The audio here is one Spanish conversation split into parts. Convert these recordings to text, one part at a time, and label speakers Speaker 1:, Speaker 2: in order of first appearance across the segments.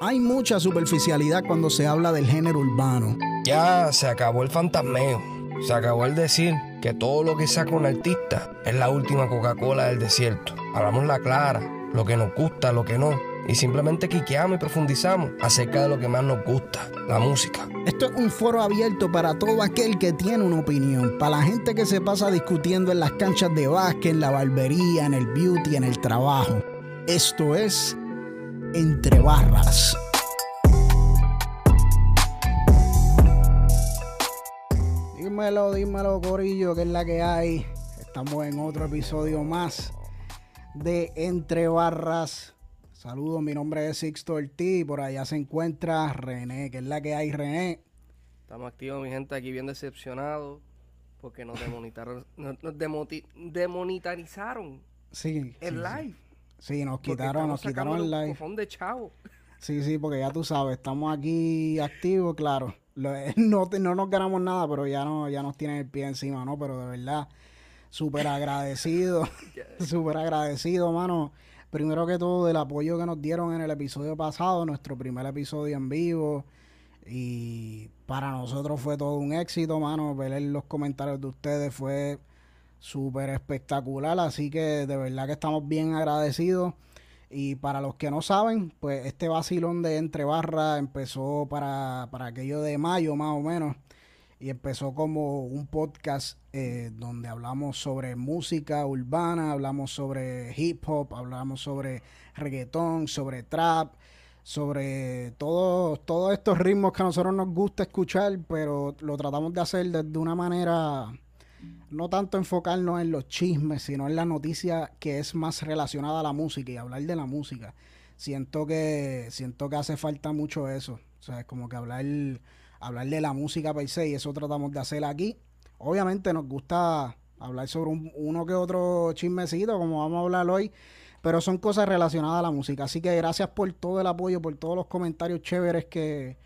Speaker 1: Hay mucha superficialidad cuando se habla del género urbano.
Speaker 2: Ya se acabó el fantasmeo. Se acabó el decir que todo lo que saca un artista es la última Coca-Cola del desierto. Hablamos la clara, lo que nos gusta, lo que no. Y simplemente quiqueamos y profundizamos acerca de lo que más nos gusta, la música.
Speaker 1: Esto es un foro abierto para todo aquel que tiene una opinión, para la gente que se pasa discutiendo en las canchas de básquet, en la barbería, en el beauty, en el trabajo. Esto es Entre Barras. Dímelo, dímelo, Corillo, que es la que hay. Estamos en otro episodio más de Entre Barras. Saludos, mi nombre es Sixto Ortiz. Por allá se encuentra René, que es la que hay, René.
Speaker 3: Estamos activos, mi gente, aquí bien decepcionados porque nos demonitaron, nos, nos
Speaker 1: Sí.
Speaker 3: el
Speaker 1: sí,
Speaker 3: live.
Speaker 1: Sí, nos
Speaker 3: porque
Speaker 1: quitaron, nos quitaron el live.
Speaker 3: cojón de chavo.
Speaker 1: Sí, sí, porque ya tú sabes, estamos aquí activos, claro. Lo- no, no nos ganamos nada, pero ya no, ya nos tienen el pie encima, ¿no? Pero de verdad, súper agradecido, súper agradecido, mano. Primero que todo, del apoyo que nos dieron en el episodio pasado, nuestro primer episodio en vivo. Y para nosotros fue todo un éxito, mano. Ver los comentarios de ustedes fue súper espectacular. Así que de verdad que estamos bien agradecidos. Y para los que no saben, pues este vacilón de Entre Barras empezó para, para aquello de mayo más o menos. Y empezó como un podcast eh, donde hablamos sobre música urbana, hablamos sobre hip hop, hablamos sobre reggaetón, sobre trap, sobre todos todos estos ritmos que a nosotros nos gusta escuchar, pero lo tratamos de hacer desde una manera no tanto enfocarnos en los chismes, sino en la noticia que es más relacionada a la música y hablar de la música. Siento que siento que hace falta mucho eso, o sea, es como que hablar hablar de la música per se y eso tratamos de hacer aquí. Obviamente nos gusta hablar sobre un- uno que otro chismecito, como vamos a hablar hoy, pero son cosas relacionadas a la música. Así que gracias por todo el apoyo, por todos los comentarios chéveres que,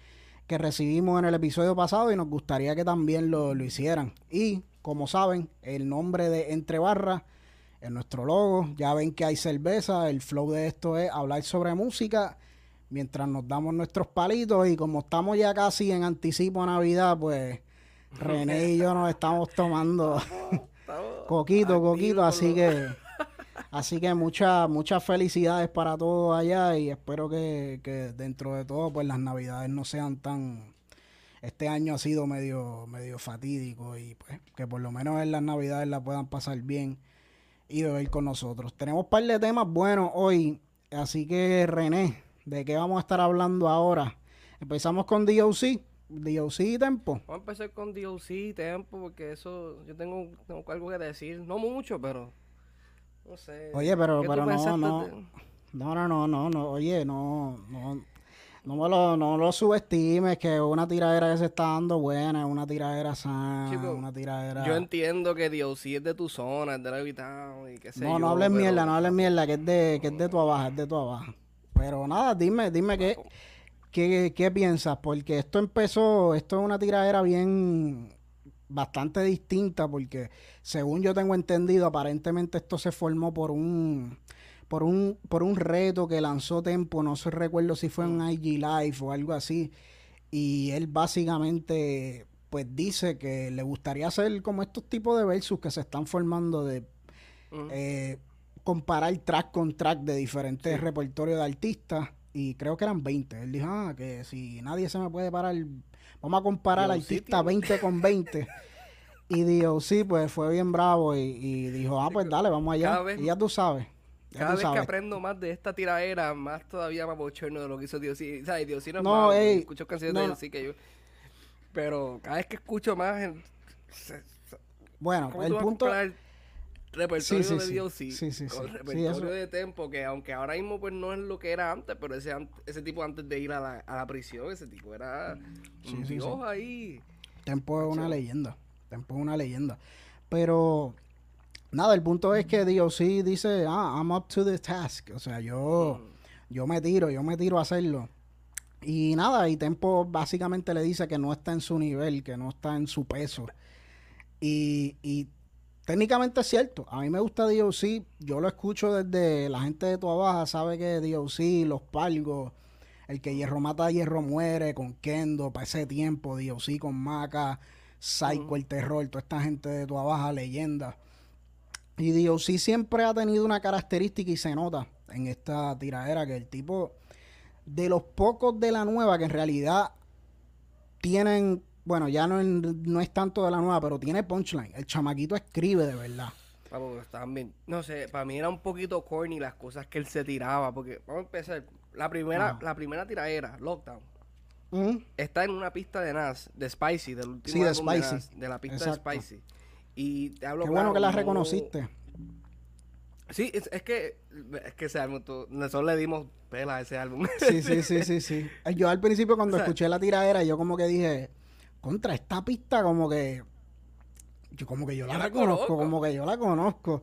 Speaker 1: que recibimos en el episodio pasado y nos gustaría que también lo, lo hicieran. Y como saben, el nombre de Entre Barras en nuestro logo, ya ven que hay cerveza, el flow de esto es hablar sobre música mientras nos damos nuestros palitos. Y como estamos ya casi en anticipo a Navidad, pues René y yo nos estamos tomando coquito, coquito, así que así que muchas muchas felicidades para todos allá y espero que, que dentro de todo pues las navidades no sean tan este año ha sido medio medio fatídico y pues que por lo menos en las navidades la puedan pasar bien y beber con nosotros. Tenemos un par de temas buenos hoy, así que René, ¿de qué vamos a estar hablando ahora? Empezamos con DOC, DOC y Tempo.
Speaker 3: Vamos a empezar con DOC, Tempo, porque eso yo tengo, tengo algo que decir. No mucho, pero no sé.
Speaker 1: Oye, pero-
Speaker 3: ¿Qué tú
Speaker 1: pero no, no.
Speaker 3: de-
Speaker 1: No, no, no, no, no, oye, no, no, no me lo, no lo subestimes, que una tiradera que se está dando buena, es una tiradera sana,
Speaker 3: Chico,
Speaker 1: una tiradera...
Speaker 3: Yo entiendo que DOC es de tu zona, es de la Town y qué sé
Speaker 1: no,
Speaker 3: yo.
Speaker 1: no hables
Speaker 3: pero-
Speaker 1: mierda, no hables mierda, que es de, que es de tu abajo, es de tu abajo. Pero nada, dime, dime qué, qué, qué piensas, porque esto empezó, esto es una tiradera bien, bastante distinta, porque según yo tengo entendido, aparentemente esto se formó por un por un, por un reto que lanzó Tempo, no sé recuerdo si fue en IG Live o algo así, y él básicamente pues dice que le gustaría hacer como estos tipos de versus que se están formando de eh, comparar track con track de diferentes repertorios de artistas y creo que eran 20. Él dijo, ah, que si nadie se me puede parar, vamos a comparar al artista
Speaker 3: tiene-
Speaker 1: 20 con 20. y dijo, sí, pues fue bien bravo y, y dijo, ah, pues dale, vamos allá. Y ya tú sabes.
Speaker 3: Cada vez que
Speaker 1: sabes.
Speaker 3: aprendo más de esta tiradera, más todavía más bochorno de lo que hizo Dios. ¿Sabes? Dios no es
Speaker 1: No,
Speaker 3: porque
Speaker 1: ey,
Speaker 3: escucho canciones
Speaker 1: no,
Speaker 3: de
Speaker 1: no.
Speaker 3: Dios que yo. Pero cada vez que escucho más. en- se- se-
Speaker 1: Bueno,
Speaker 3: ¿Cómo
Speaker 1: el
Speaker 3: tú vas a
Speaker 1: punto...
Speaker 3: repertorio
Speaker 1: Sí, sí,
Speaker 3: de. Dios
Speaker 1: Sí, sí, sí.
Speaker 3: con repertorio de Tempo? Que aunque ahora mismo pues no es lo que era antes, pero ese, ese tipo antes de ir a la, a la prisión, ese tipo era un dios ahí.
Speaker 1: Tempo es una leyenda. Tempo es una leyenda. Pero nada, el punto es que DOC dice, ah, I'm up to the task. O sea, yo,
Speaker 3: Mm.
Speaker 1: yo me tiro, yo me tiro a hacerlo. Y nada, y Tempo básicamente le dice que no está en su nivel, que no está en su peso. Y, y técnicamente es cierto. A mí me gusta DOC. Yo lo escucho desde la gente de Tua Baja, sabe que DOC, Los Palgos, el que hierro mata, hierro muere, con Kendo, para ese tiempo, sí con Maca, Psycho, el terror, toda esta gente de toda baja leyenda. Y sí siempre ha tenido una característica y se nota en esta tiradera que el tipo de los pocos de la nueva que en realidad tienen, bueno, ya no, no es tanto de la nueva, pero tiene punchline. El chamaquito escribe de verdad.
Speaker 3: Vamos, también, no sé, para mí era un poquito corny las cosas que él se tiraba, porque vamos a empezar. La primera, la primera tiradera, Lockdown, está en una pista de Nas, de Spicy, del último
Speaker 1: sí, de, Spicy.
Speaker 3: De, la pista de Spicy. Y te hablo
Speaker 1: Qué bueno que la reconociste.
Speaker 3: Sí, es, que es que ese álbum, nosotros le dimos pela a ese álbum.
Speaker 1: Sí, sí, sí, sí, sí. Yo al principio cuando escuché la tiradera, yo como que dije, contra esta pista como que yo como que yo, la, reconozco, como que yo la conozco.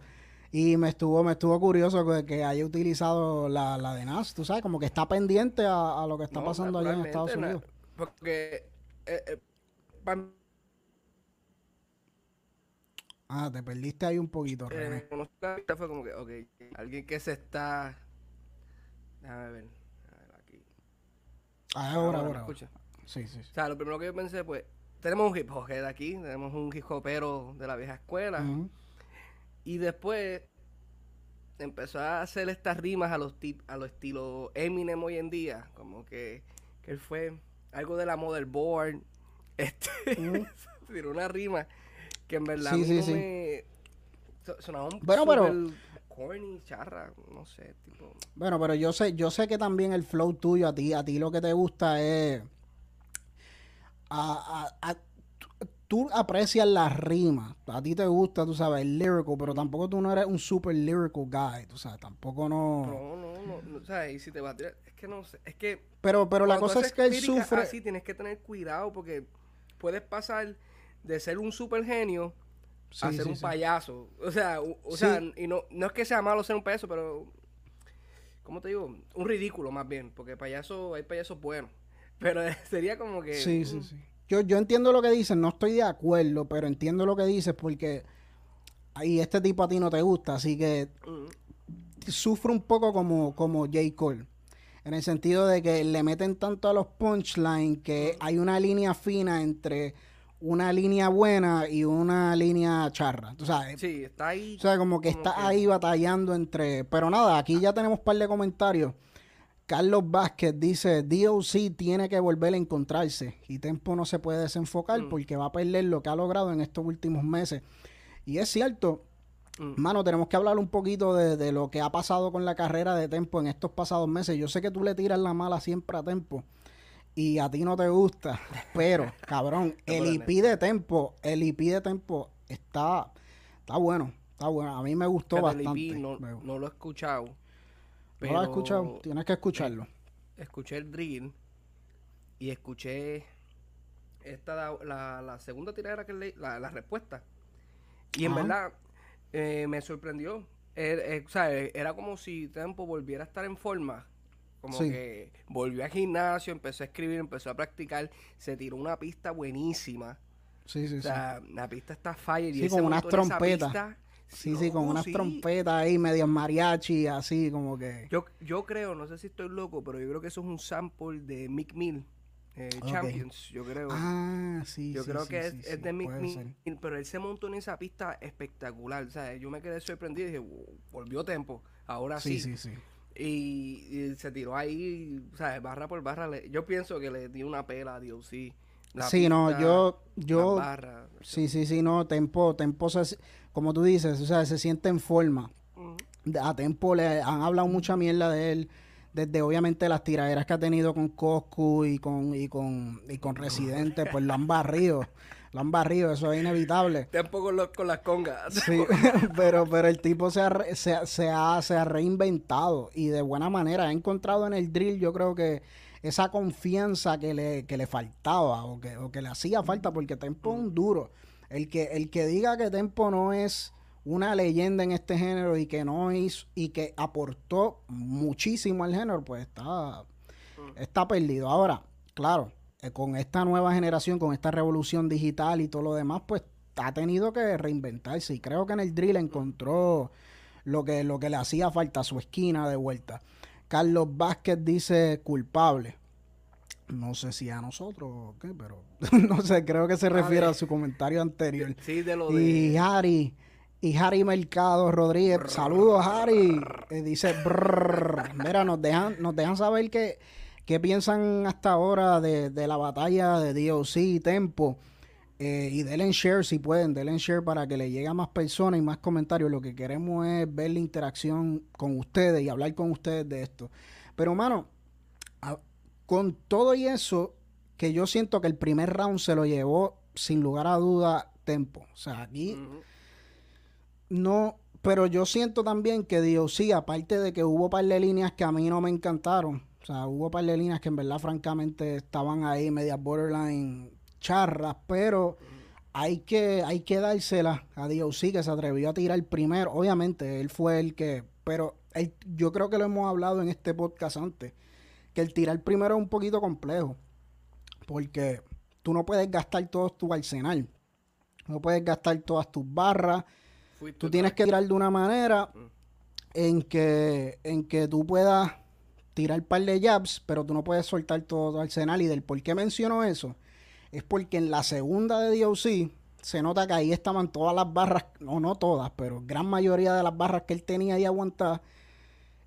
Speaker 1: Y me estuvo, me estuvo curioso que, haya utilizado la, la, de Nas, tú sabes, como que está pendiente a, lo que está pasando allá en Estados Unidos.
Speaker 3: porque eh, eh,
Speaker 1: Ah, te perdiste ahí un poquito,
Speaker 3: eh, René. fue como que, ok, alguien que se está... Déjame ver. A ver aquí.
Speaker 1: Ah, ahora, ahora. Escucha. Sí, sí,
Speaker 3: O sea, lo primero que yo pensé, pues, tenemos un hip hop de aquí, tenemos un hip hopero de la vieja escuela. Y después empezó a hacer estas rimas a los a lo estilo Eminem hoy en día, como que, que él fue algo de la motherboard, este, tiró una rima que en verdad sí, sí, me sonaba un
Speaker 1: bueno, pero
Speaker 3: corny, charra, no sé, tipo.
Speaker 1: Bueno, pero yo sé, yo sé que también el flow tuyo a ti, a ti lo que te gusta es a, a, tú aprecias las rimas, a ti te gusta, tú sabes, el lyrical, pero tampoco tú no eres un super lyrical guy, tú sabes, tampoco
Speaker 3: no... No, no, no, o sea, y si te va a tirar, es que no sé, es que...
Speaker 1: Pero, pero la cosa es que él sufre...
Speaker 3: Así tienes que tener cuidado porque puedes pasar de ser un super genio a ser un payaso. O sea, o, sea, y no, no es que sea malo ser un payaso, pero. ¿Cómo te digo? Un ridículo más bien, porque payaso, hay payasos buenos. Pero sería como que.
Speaker 1: Sí, sí, sí. Yo, yo entiendo lo que dices, no estoy de acuerdo, pero entiendo lo que dices porque. Ahí este tipo a ti no te gusta, así que. Sufre un poco como, como J. Cole. En el sentido de que le meten tanto a los punchlines que hay una línea fina entre una línea buena y una línea charra. ¿tú sabes?
Speaker 3: Sí, está ahí.
Speaker 1: O sea, como que está ahí batallando entre. Pero nada, aquí ya tenemos un par de comentarios. Carlos Vázquez dice: DOC tiene que volver a encontrarse y Tempo no se puede desenfocar mm. porque va a perder lo que ha logrado en estos últimos meses. Y es cierto, mm. mano, tenemos que hablar un poquito de, de, lo que ha pasado con la carrera de Tempo en estos pasados meses. Yo sé que tú le tiras la mala siempre a Tempo y a ti no te gusta, pero cabrón, el IP de Tempo, el IP de Tempo está, está bueno, está bueno. A mí me gustó bastante.
Speaker 3: no, lo he escuchado.
Speaker 1: no lo he escuchado, tienes que escucharlo.
Speaker 3: Escuché el drill y escuché esta la, la segunda tiradera que leí, la, la respuesta. Y en verdad eh, me sorprendió. Er, eh, o sea, era como si Tempo volviera a estar en forma como que volvió al gimnasio, empezó a escribir, empezó a practicar, se tiró una pista buenísima.
Speaker 1: Sí, sí,
Speaker 3: o sea, la pista está fire.
Speaker 1: Sí, con unas trompetas. Sí, sí, con unas trompetas ahí, medias mariachi, así como que.
Speaker 3: Yo, yo creo, no sé si estoy loco, pero yo creo que eso es un sample de Mick Mill. Eh, Champions, yo creo.
Speaker 1: Ah, sí,
Speaker 3: Yo creo que es, de Mick
Speaker 1: Mill,
Speaker 3: pero él se montó en esa pista espectacular. O sea, yo me quedé sorprendido y dije, volvió tiempo. Ahora sí.
Speaker 1: Sí, sí,
Speaker 3: Y, se tiró ahí, o sea, barra por barra. yo pienso que le dio una pela a Dios, sí.
Speaker 1: sí, no, yo, yo, sí, sí, sí, no, Tempo, Tempo, como tú dices, o sea, se siente en forma. A Tempo le han hablado mucha mierda de él, desde obviamente las tiraderas que ha tenido con Coscu y con, y con, y con Residente, pues lo han barrido. lo han barrido, eso es inevitable.
Speaker 3: Tampoco con, con las congas.
Speaker 1: Sí, pero, pero el tipo se ha, se, se, ha, se ha reinventado y de buena manera. Ha encontrado en el drill, yo creo que esa confianza que le, que le faltaba o que, o que le hacía falta, porque Tempo es un duro. El que, el que diga que Tempo no es una leyenda en este género y que no hizo, y que aportó muchísimo al género, pues está, está perdido. Ahora, claro, eh, con esta nueva generación, con esta revolución digital y todo lo demás, pues ha tenido que reinventarse. Y creo que en el drill encontró lo que, lo que le hacía falta, su esquina de vuelta. Carlos Vázquez dice culpable. No sé si a nosotros o qué, pero no sé, creo que se refiere a, su comentario anterior.
Speaker 3: Sí, de lo
Speaker 1: de... Y Harry, y Harry Mercado Rodríguez, saludos Harry, eh, dice, mira, nos dejan, nos dejan saber que, qué piensan hasta ahora de, de la batalla de DOC y Tempo. Eh, y denle share si pueden, denle share para que le llegue a más personas y más comentarios. Lo que queremos es ver la interacción con ustedes y hablar con ustedes de esto. Pero, mano, con todo y eso, que yo siento que el primer round se lo llevó sin lugar a duda Tempo. O sea, aquí no, pero yo siento también que Dios sí, aparte de que hubo par de líneas que a mí no me encantaron. O sea, hubo par de líneas que en verdad, francamente, estaban ahí medias borderline charras, pero hay que, hay que dársela a DOC que se atrevió a tirar primero. Obviamente, él fue el que, pero yo creo que lo hemos hablado en este podcast antes, que el tirar primero es un poquito complejo, porque tú no puedes gastar todo tu arsenal, no puedes gastar todas tus barras, tú tienes que tirar de una manera mm. en que, en que tú puedas tirar un par de jabs, pero tú no puedes soltar todo tu arsenal. Y del por qué menciono eso, es porque en la segunda de DOC se nota que ahí estaban todas las barras, no, no todas, pero gran mayoría de las barras que él tenía ahí aguantadas.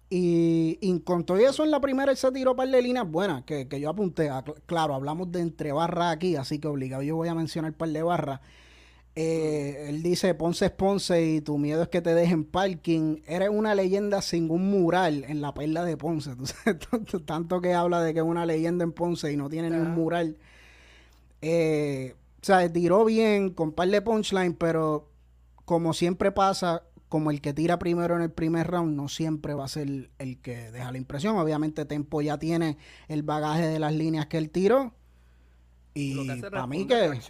Speaker 1: Y, y con todo eso en la primera él se tiró par de líneas buenas que, yo apunté. claro, hablamos de entre barras aquí, así que obligado yo voy a mencionar par de barras. Eh, él dice, Ponce es Ponce y tu miedo es que te dejen parking. Eres una leyenda sin un mural en la perla de Ponce. tanto que habla de que es una leyenda en Ponce y no tiene ni un mural. Eh, o sea, tiró bien con par de punchline, pero como siempre pasa, como el que tira primero en el primer round, no siempre va a ser el que deja la impresión. Obviamente, Tempo ya tiene el bagaje de las líneas que él tiró. Y para mí que.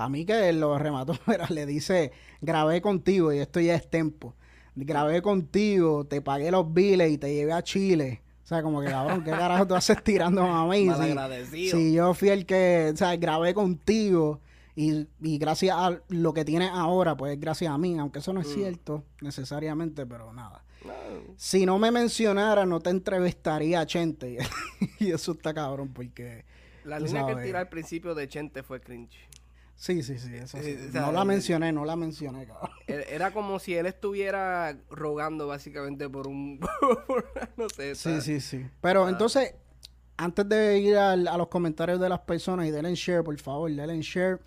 Speaker 1: Para mí que lo remató, le dice, grabé contigo y esto ya es Tempo. Grabé contigo, te pagué los biles y te llevé a Chile. O sea, como que cabrón, ¿qué carajo tú haces tirando a mí? Si, si, yo fui el que, o sea, grabé contigo y, gracias a lo que tienes ahora, pues gracias a mí, aunque eso no es mm. cierto necesariamente, pero nada. Si no me mencionara, no te entrevistaría a Chente. y eso está cabrón, porque.
Speaker 3: La línea que tiró al principio de Chente fue cringe.
Speaker 1: Sí, sí, sí, eso eh, no la mencioné, no la mencioné, cabrón.
Speaker 3: Era como si él estuviera rogando básicamente por un... no sé.
Speaker 1: Sí, sí, sí. Pero ah. entonces, antes de ir a los comentarios de las personas y denle share, por favor, denle share.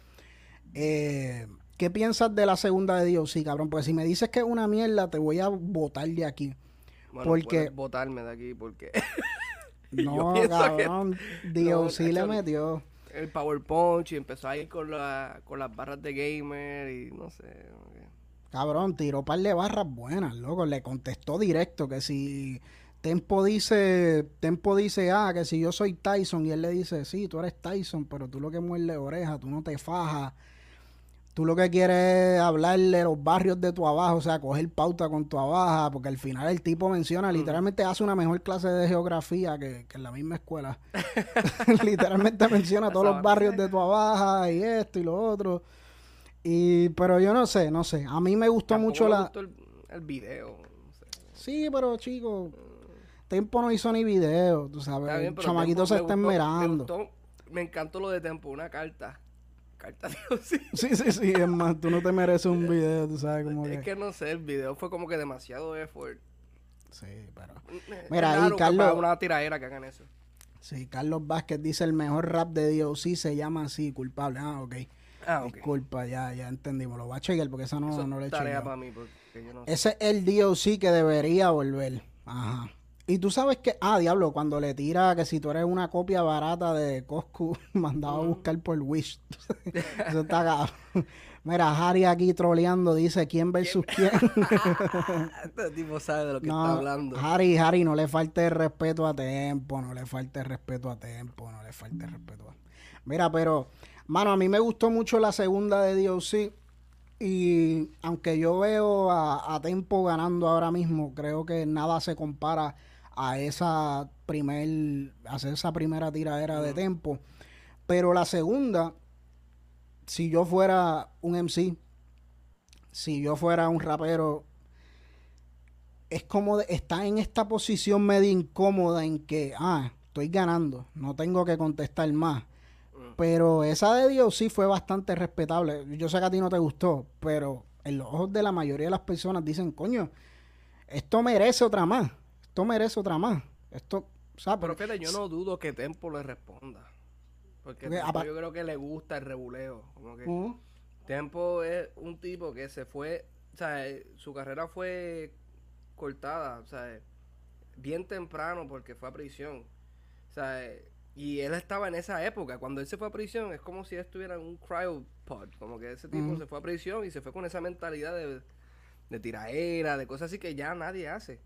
Speaker 1: Eh, ¿Qué piensas de la segunda de Dios? Sí, cabrón, porque si me dices que es una mierda, te voy a botar de aquí.
Speaker 3: Bueno, porque... botarme de aquí porque...
Speaker 1: no, cabrón, Dios sí le metió
Speaker 3: el PowerPoint y empezó a ir con, la, con las barras de gamer y no sé.
Speaker 1: Cabrón, tiró par de barras buenas, loco. Le contestó directo que si Tempo dice, Tempo dice, ah, que si yo soy Tyson, y él le dice, sí, tú eres Tyson, pero tú lo que muerde oreja, tú no te fajas Tú lo que quieres es hablarle los barrios de tu abajo, o sea, coger pauta con tu abajo, porque al final el tipo menciona, literalmente hace una mejor clase de geografía que, en la misma escuela. literalmente menciona todos los barrios de tu abajo y esto y lo otro. Y, pero yo no sé, no sé. A mí me gustó mucho la.
Speaker 3: Gustó el, video.
Speaker 1: Sí, pero chico, Tempo no hizo ni video, tú sabes. el chamaquito se está esmerando.
Speaker 3: me encantó lo de Tempo, una carta
Speaker 1: sí. sí, sí, es más, tú no te mereces un video, tú sabes cómo
Speaker 3: Es que... no sé, el video fue como que demasiado effort.
Speaker 1: Sí, pero... Mira, ahí Carlos...
Speaker 3: una tiradera que hagan eso.
Speaker 1: Sí, Carlos Vázquez dice el mejor rap de DOC se llama así, culpable. Ah, ok. Ah, okay. Disculpa, ya, ya entendimos. Lo voy a chequear porque eso no, no le he Ese es el DOC que debería volver. Ajá. Y tú sabes que, ah, diablo, cuando le tira que si tú eres una copia barata de Costco, mandado a buscar por Wish. Eso está cabrón. Mira, Harry aquí troleando dice quién versus quién.
Speaker 3: este tipo sabe de lo que está hablando.
Speaker 1: Harry, Harry, no le falte respeto a tiempo, no le falte respeto a tiempo, no le falte respeto a... Mira, pero, mano, a mí me gustó mucho la segunda de DOC. Y aunque yo veo a, a Tempo ganando ahora mismo, creo que nada se compara a esa primer, hacer esa primera tiradera de tempo. Pero la segunda, si yo fuera un MC, si yo fuera un rapero, es como de- está en esta posición medio incómoda en que, ah, estoy ganando, no tengo que contestar más. Pero esa de Dios sí fue bastante respetable. Yo sé que a ti no te gustó, pero en los ojos de la mayoría de las personas dicen, coño, esto merece otra más, esto merece otra más. Esto, ¿sabes?
Speaker 3: Pero fíjate, yo no dudo que Tempo le responda. Porque Tempo yo creo que le gusta el rebuleo. Como que
Speaker 1: Ujú.
Speaker 3: Tempo es un tipo que se fue, o sea, eh, su carrera fue cortada, o sea, eh, bien temprano porque fue a prisión. O sea, eh, y él estaba en esa época, cuando él se fue a prisión, es como si él estuviera en un cryopod, como que ese tipo
Speaker 1: Ujú.
Speaker 3: se fue a prisión y se fue con esa mentalidad de, de tiraera, de cosas así que ya nadie hace.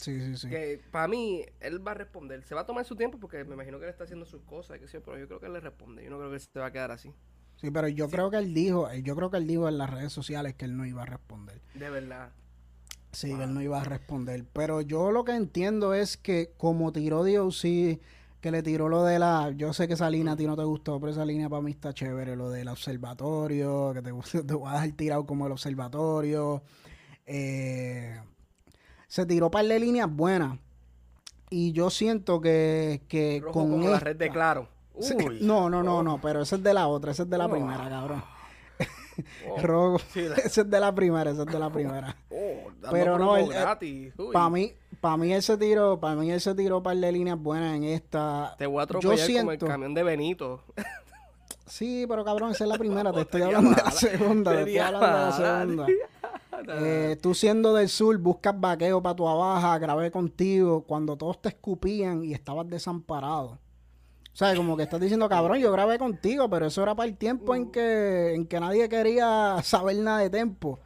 Speaker 1: Sí, sí, sí.
Speaker 3: Que para mí, él va a responder. Se va a tomar su tiempo porque me imagino que él está haciendo sus cosas, yo, pero yo creo que él le responde. Yo no creo que él se va a quedar así.
Speaker 1: Sí, pero yo creo que él dijo, eh, yo creo que él dijo en las redes sociales que él no iba a responder.
Speaker 3: De verdad.
Speaker 1: Sí, que él no iba a responder. Pero yo lo que entiendo es que como tiró DOC, que le tiró lo de la... Yo sé que esa línea a ti no te gustó, pero esa línea para mí está chévere. Lo del observatorio, que te, gusta- te voy a dejar tirado como el observatorio. Eh, se tiró par de líneas buenas. Y yo siento que, que
Speaker 3: Rojo
Speaker 1: con
Speaker 3: como la red de claro. Uy.
Speaker 1: no, no, no, no, pero ese es de la otra, ese es de la
Speaker 3: Oh.
Speaker 1: primera, cabrón.
Speaker 3: Oh,
Speaker 1: Rojo,
Speaker 3: sí, la-
Speaker 1: ese es de la primera, ese es de la primera.
Speaker 3: oh,
Speaker 1: Pero no. Para mí, para mí ese tiro, para mí ese tiro un par de líneas buenas en esta.
Speaker 3: Te voy a
Speaker 1: Yo
Speaker 3: atropellar como el
Speaker 1: siento,
Speaker 3: camión de Benito.
Speaker 1: sí, pero cabrón, esa es la primera, te estoy hablando de la segunda, te estoy hablando de la segunda. Eh, tú siendo del sur, buscas vaqueo para tu abaja, grabé contigo, cuando todos te escupían y estabas desamparado. O sea, como que estás diciendo, cabrón, yo grabé contigo, pero eso era para el tiempo en que, en que nadie quería saber nada de tiempo.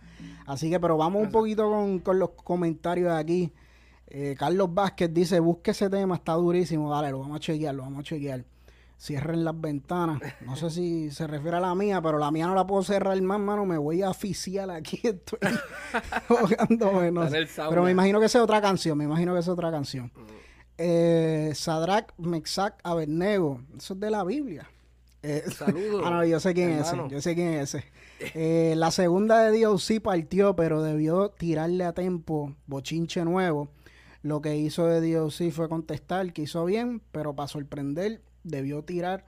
Speaker 1: Así que, pero vamos un poquito con, con los comentarios de aquí. Eh, Carlos Vázquez dice, busque ese tema, está durísimo. Dale, lo vamos a chequear, lo vamos a chequear. Cierren las ventanas. No sé si se refiere a la mía, pero la mía no la puedo cerrar más, mano. Me voy a oficiar aquí. Estoy ahogándome, no sé. Pero me imagino que es otra canción. Me imagino que es otra canción.
Speaker 3: Mm.
Speaker 1: Eh, Sadrach Mexac Abednego. Eso es de la Biblia. Eh,
Speaker 3: Saludos,
Speaker 1: ah, no, yo sé quién es ese. Yo sé quién es ese. Eh, la segunda de Dios sí partió, pero debió tirarle a tiempo bochinche nuevo. Lo que hizo de Dios sí fue contestar que hizo bien, pero para sorprender debió tirar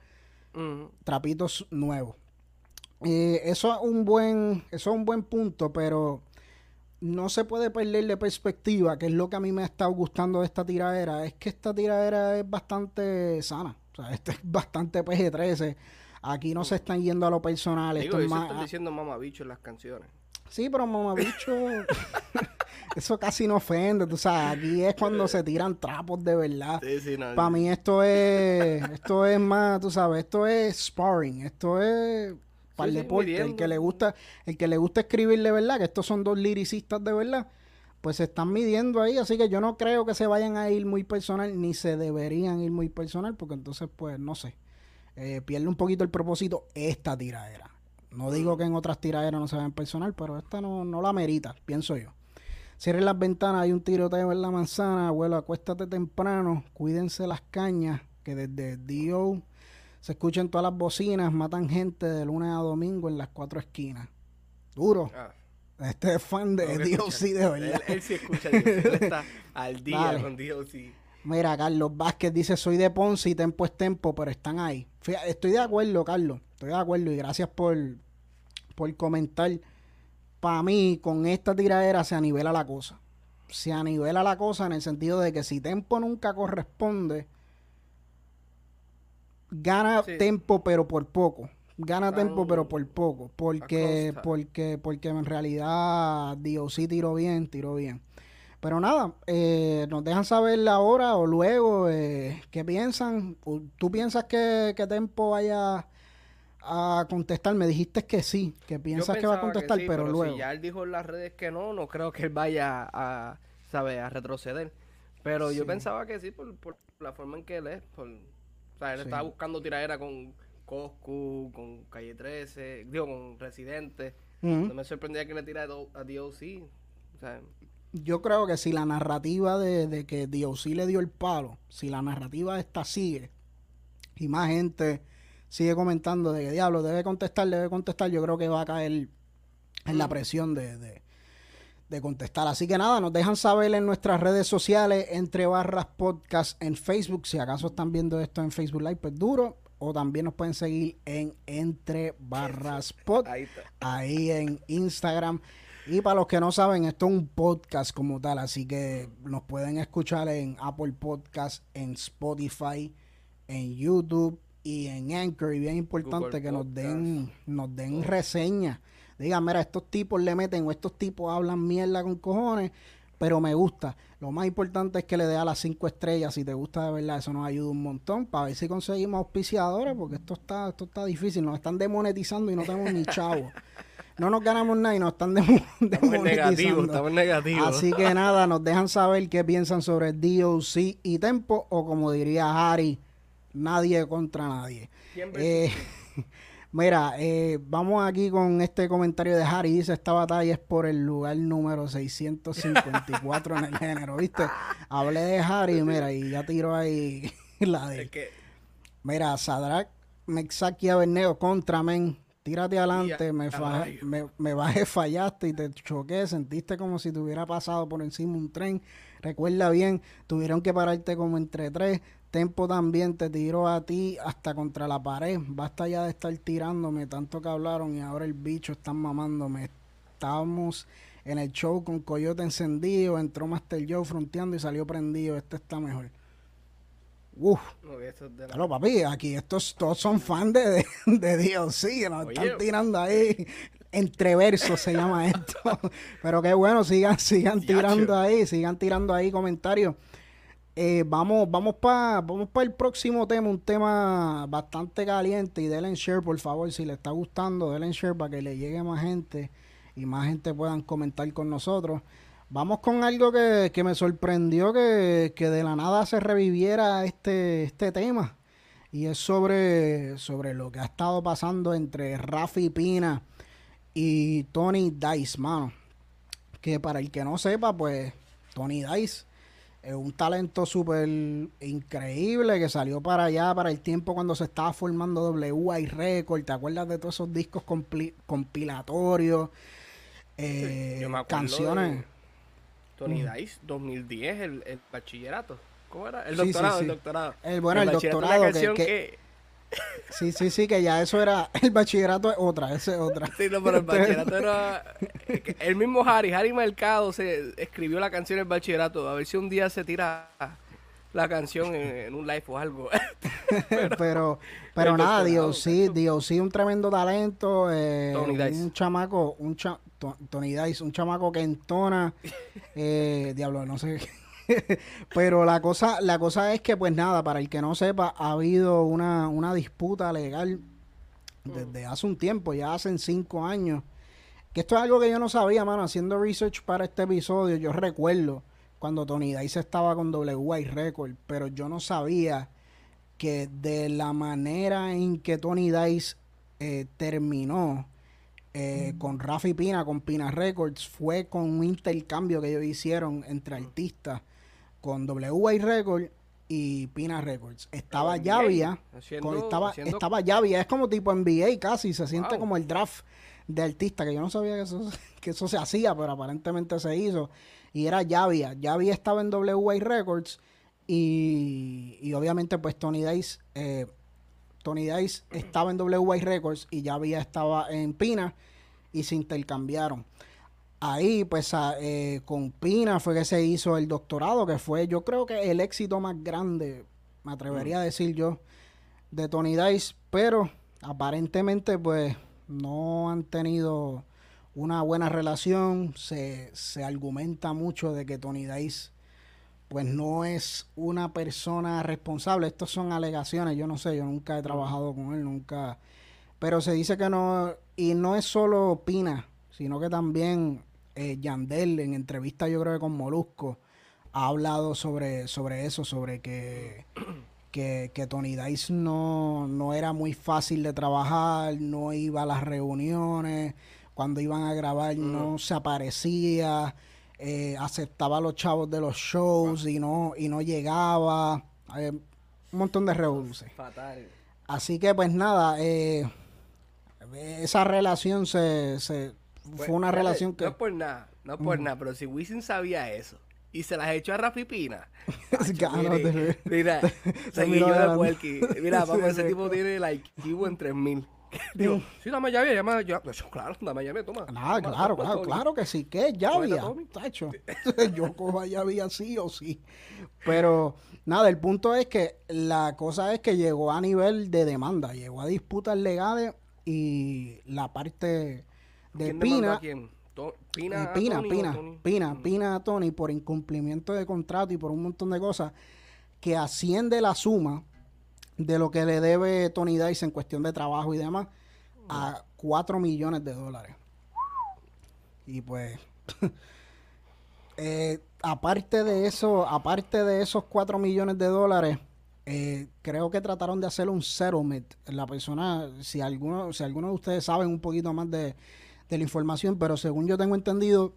Speaker 3: Mm.
Speaker 1: trapitos nuevos. Eh, eso es un buen, eso es un buen punto, pero no se puede perder de perspectiva, que es lo que a mí me ha estado gustando de esta tiradera, es que esta tiradera es bastante sana. O sea, este es bastante PG-13. Aquí no se están yendo a lo personal.
Speaker 3: Digo,
Speaker 1: esto es más,
Speaker 3: están diciendo mamabicho en las canciones.
Speaker 1: Sí, pero mamabicho, eso casi no ofende. Tú sabes, aquí es cuando se tiran trapos de verdad.
Speaker 3: Sí, sí, no.
Speaker 1: Para mí esto es, esto es más, tú sabes, esto es sparring, esto es para
Speaker 3: Sí,
Speaker 1: el
Speaker 3: sí,
Speaker 1: deporte. El que le gusta, el que le gusta escribir de verdad, que estos son dos liricistas de verdad, pues se están midiendo ahí, así que yo no creo que se vayan a ir muy personal, ni se deberían ir muy personal, porque entonces, pues, no sé, eh, pierde un poquito el propósito esta tiradera. No digo que en otras tiraderas no se vayan personal, pero esta no, no la merita, pienso yo. Cierren las ventanas, hay un tiroteo en la manzana, abuelo, acuéstate temprano, cuídense las cañas, que desde Dio se escuchan todas las bocinas, matan gente de lunes a domingo en las cuatro esquinas. Duro.
Speaker 3: Ah,
Speaker 1: Este es fan de Dio, sí, de verdad.
Speaker 3: Él, él sí escucha Dios, él está al día
Speaker 1: Dale.
Speaker 3: con Dios, sí.
Speaker 1: Mira, Carlos Vázquez dice, soy de Ponce y Tempo es Tempo, pero están ahí. Estoy de acuerdo, Carlos. Estoy de acuerdo y gracias por, por comentar. Para mí, con esta tiradera se anivela la cosa. Se anivela la cosa en el sentido de que si Tempo nunca corresponde, gana
Speaker 3: Sí.
Speaker 1: Tempo pero por poco. Gana Tempo pero por poco. Porque, porque, porque en realidad Dios sí tiró bien, tiró bien. Pero nada, eh, nos dejan saber ahora o luego eh, qué piensan. ¿Tú piensas que, que Tempo vaya a contestar? Me dijiste que sí, que piensas que va a contestar,
Speaker 3: sí,
Speaker 1: pero, luego.
Speaker 3: Si ya él dijo en las redes que no, no creo que él vaya a, a retroceder. Pero yo pensaba que sí, por, por la forma en que él es. Por, o sea, él
Speaker 1: Sí.
Speaker 3: estaba buscando tiradera con Coscu, con Calle 13, digo, con Residente. No me sorprendía que le tirara a DOC. O sea,
Speaker 1: Yo creo que si la narrativa de, de que DOC le dio el palo, si la narrativa esta sigue y más gente sigue comentando de que diablo debe contestar, debe contestar, yo creo que va a caer en la
Speaker 3: Mm.
Speaker 1: presión de, de, de contestar. Así que nada, nos dejan saber en nuestras redes sociales, entre barras podcast en Facebook. Si acaso están viendo esto en Facebook Live, pues duro. O también nos pueden seguir en entre barras pod, ahí, en Instagram. Y para los que no saben, esto es un podcast como tal, así que nos pueden escuchar en Apple Podcast, en Spotify, en YouTube y en Anchor. Y bien importante que nos den, nos den reseñas digan, mira, estos tipos le meten o estos tipos hablan mierda con cojones, pero me gusta. Lo más importante es que le dé a las cinco estrellas. Si te gusta de verdad, eso nos ayuda un montón para ver si conseguimos auspiciadores, porque esto está, esto está difícil. Nos están demonetizando y no tenemos ni chavo. No nos ganamos nada y nos están demonetizando. Estamos negativos, estamos negativos. Así que nada, nos dejan saber qué piensan sobre DOC y Tempo, o como diría Harry, nadie contra nadie. Eh, Mira, eh, vamos aquí con este comentario de Harry. Dice, esta batalla es por el lugar número 654 en el género, ¿viste? Hablé de Harry, mira, y ya tiró ahí la de... Mira, Sadrak Mexaki Aberneo contra Men. Tírate adelante, me, me, me bajé, fallaste y te choqué, sentiste como si te hubiera pasado por encima un tren. Recuerda bien, tuvieron que pararte como entre tres, Tempo también te tiró a ti hasta contra la pared. Basta ya de estar tirándome tanto que hablaron y ahora el bicho está mamándome. Estábamos en el show con Coyote encendido, entró Master Joe fronteando y salió prendido. Este está mejor. Uf. Claro, papi, aquí estos todos son fans de, de, Dios, sí, nos están tirando ahí. Entre versos se llama esto. Pero qué bueno, sigan, sigan tirando ahí, sigan tirando ahí comentarios. Eh, vamos vamos para vamos el próximo tema, un tema bastante caliente. Y denle share, por favor, si le está gustando, denle share para que le llegue más gente y más gente puedan comentar con nosotros. Vamos con algo que, me sorprendió que, de la nada se reviviera este, este tema. Y es sobre, sobre lo que ha estado pasando entre Rafi Pina y Tony Dice, mano. Que para el que no sepa, pues Tony Dice es un talento súper increíble que salió para allá, para el tiempo cuando se estaba formando WI Record. ¿Te acuerdas de todos esos discos compilatorios? Eh, canciones.
Speaker 3: Tony mm. Dice, 2010, el, el, bachillerato. ¿Cómo era? El doctorado, el doctorado.
Speaker 1: El, bueno, el, doctorado. que Sí, sí, sí, que ya eso era. El bachillerato es otra, esa es otra.
Speaker 3: Sí, no, pero el bachillerato era. El mismo Harry, Harry Mercado, se escribió la canción El bachillerato. A ver si un día se tira la canción en, un live o algo.
Speaker 1: pero, pero, nada, Dios sí, Dios sí, un tremendo talento. Eh, un chamaco, un cha, Tony Dice, un chamaco que entona. Eh, diablo, no sé. Pero la cosa, la cosa es que, pues nada, para el que no sepa, ha habido una, una disputa legal desde hace un tiempo, ya hace cinco años. Que esto es algo que yo no sabía, mano, haciendo research para este episodio. Yo recuerdo cuando Tony Dice estaba con WI Record, pero yo no sabía que de la manera en que Tony Dice eh, terminó eh, con Rafi Pina, con Pina Records, fue con un intercambio que ellos hicieron entre artistas con WA Records y Pina Records. Estaba Javia, estaba, estaba Javia, es como tipo NBA casi, se siente como el draft de artista, que yo no sabía que eso, que eso se hacía, pero aparentemente se hizo. Y era Javia. Javia estaba en WA Records y, y obviamente pues Tony Dice, eh, Tony Dice estaba en WA Records y Javia estaba en Pina y se intercambiaron ahí, pues eh, con Pina fue que se hizo el doctorado, que fue yo creo que el éxito más grande, me atrevería a decir yo, de Tony Dice, pero aparentemente pues no han tenido una buena relación, se, se argumenta mucho de que Tony Dice pues no es una persona responsable, estas son alegaciones, yo no sé, yo nunca he trabajado con él, nunca, pero se dice que no, y no es solo Pina, sino que también eh, Yandel en entrevista yo creo que con Molusco ha hablado sobre, sobre eso, sobre que, que, Tony Dice no, no era muy fácil de trabajar, no iba a las reuniones, cuando iban a grabar no se aparecía, eh, aceptaba a los chavos de los shows y no, y no llegaba, eh, un montón de revoluciones. Así que pues nada, esa relación se, se fue una relación que...
Speaker 3: No es por nada, no es por nada, pero si Wisin sabía eso y se las echó a Rafi Pina. mire, mira, seguillo de Puerqui. Mira, vamos, ese tipo tiene like IQ en 3000. Digo, sí, dame llave, llama, ya, claro, dame llave, toma.
Speaker 1: Nada, claro, claro, claro que sí, que llave, tacho. Yo cojo a llave así o sí. Pero nada, el punto es que la cosa es que llegó a nivel de demanda, llegó a disputas legales y la parte de Pina. A quién? Pina, Pina, Pina, Pina, mm. Pina a Tony por incumplimiento de contrato y por un montón de cosas que asciende la suma de lo que le debe Tony Dice en cuestión de trabajo y demás a 4 millones de dólares. Y pues, eh, aparte de eso, aparte de esos 4 millones de dólares, eh, creo que trataron de hacer un settlement. La persona, si alguno, si alguno de ustedes saben un poquito más de, de la información, pero según yo tengo entendido,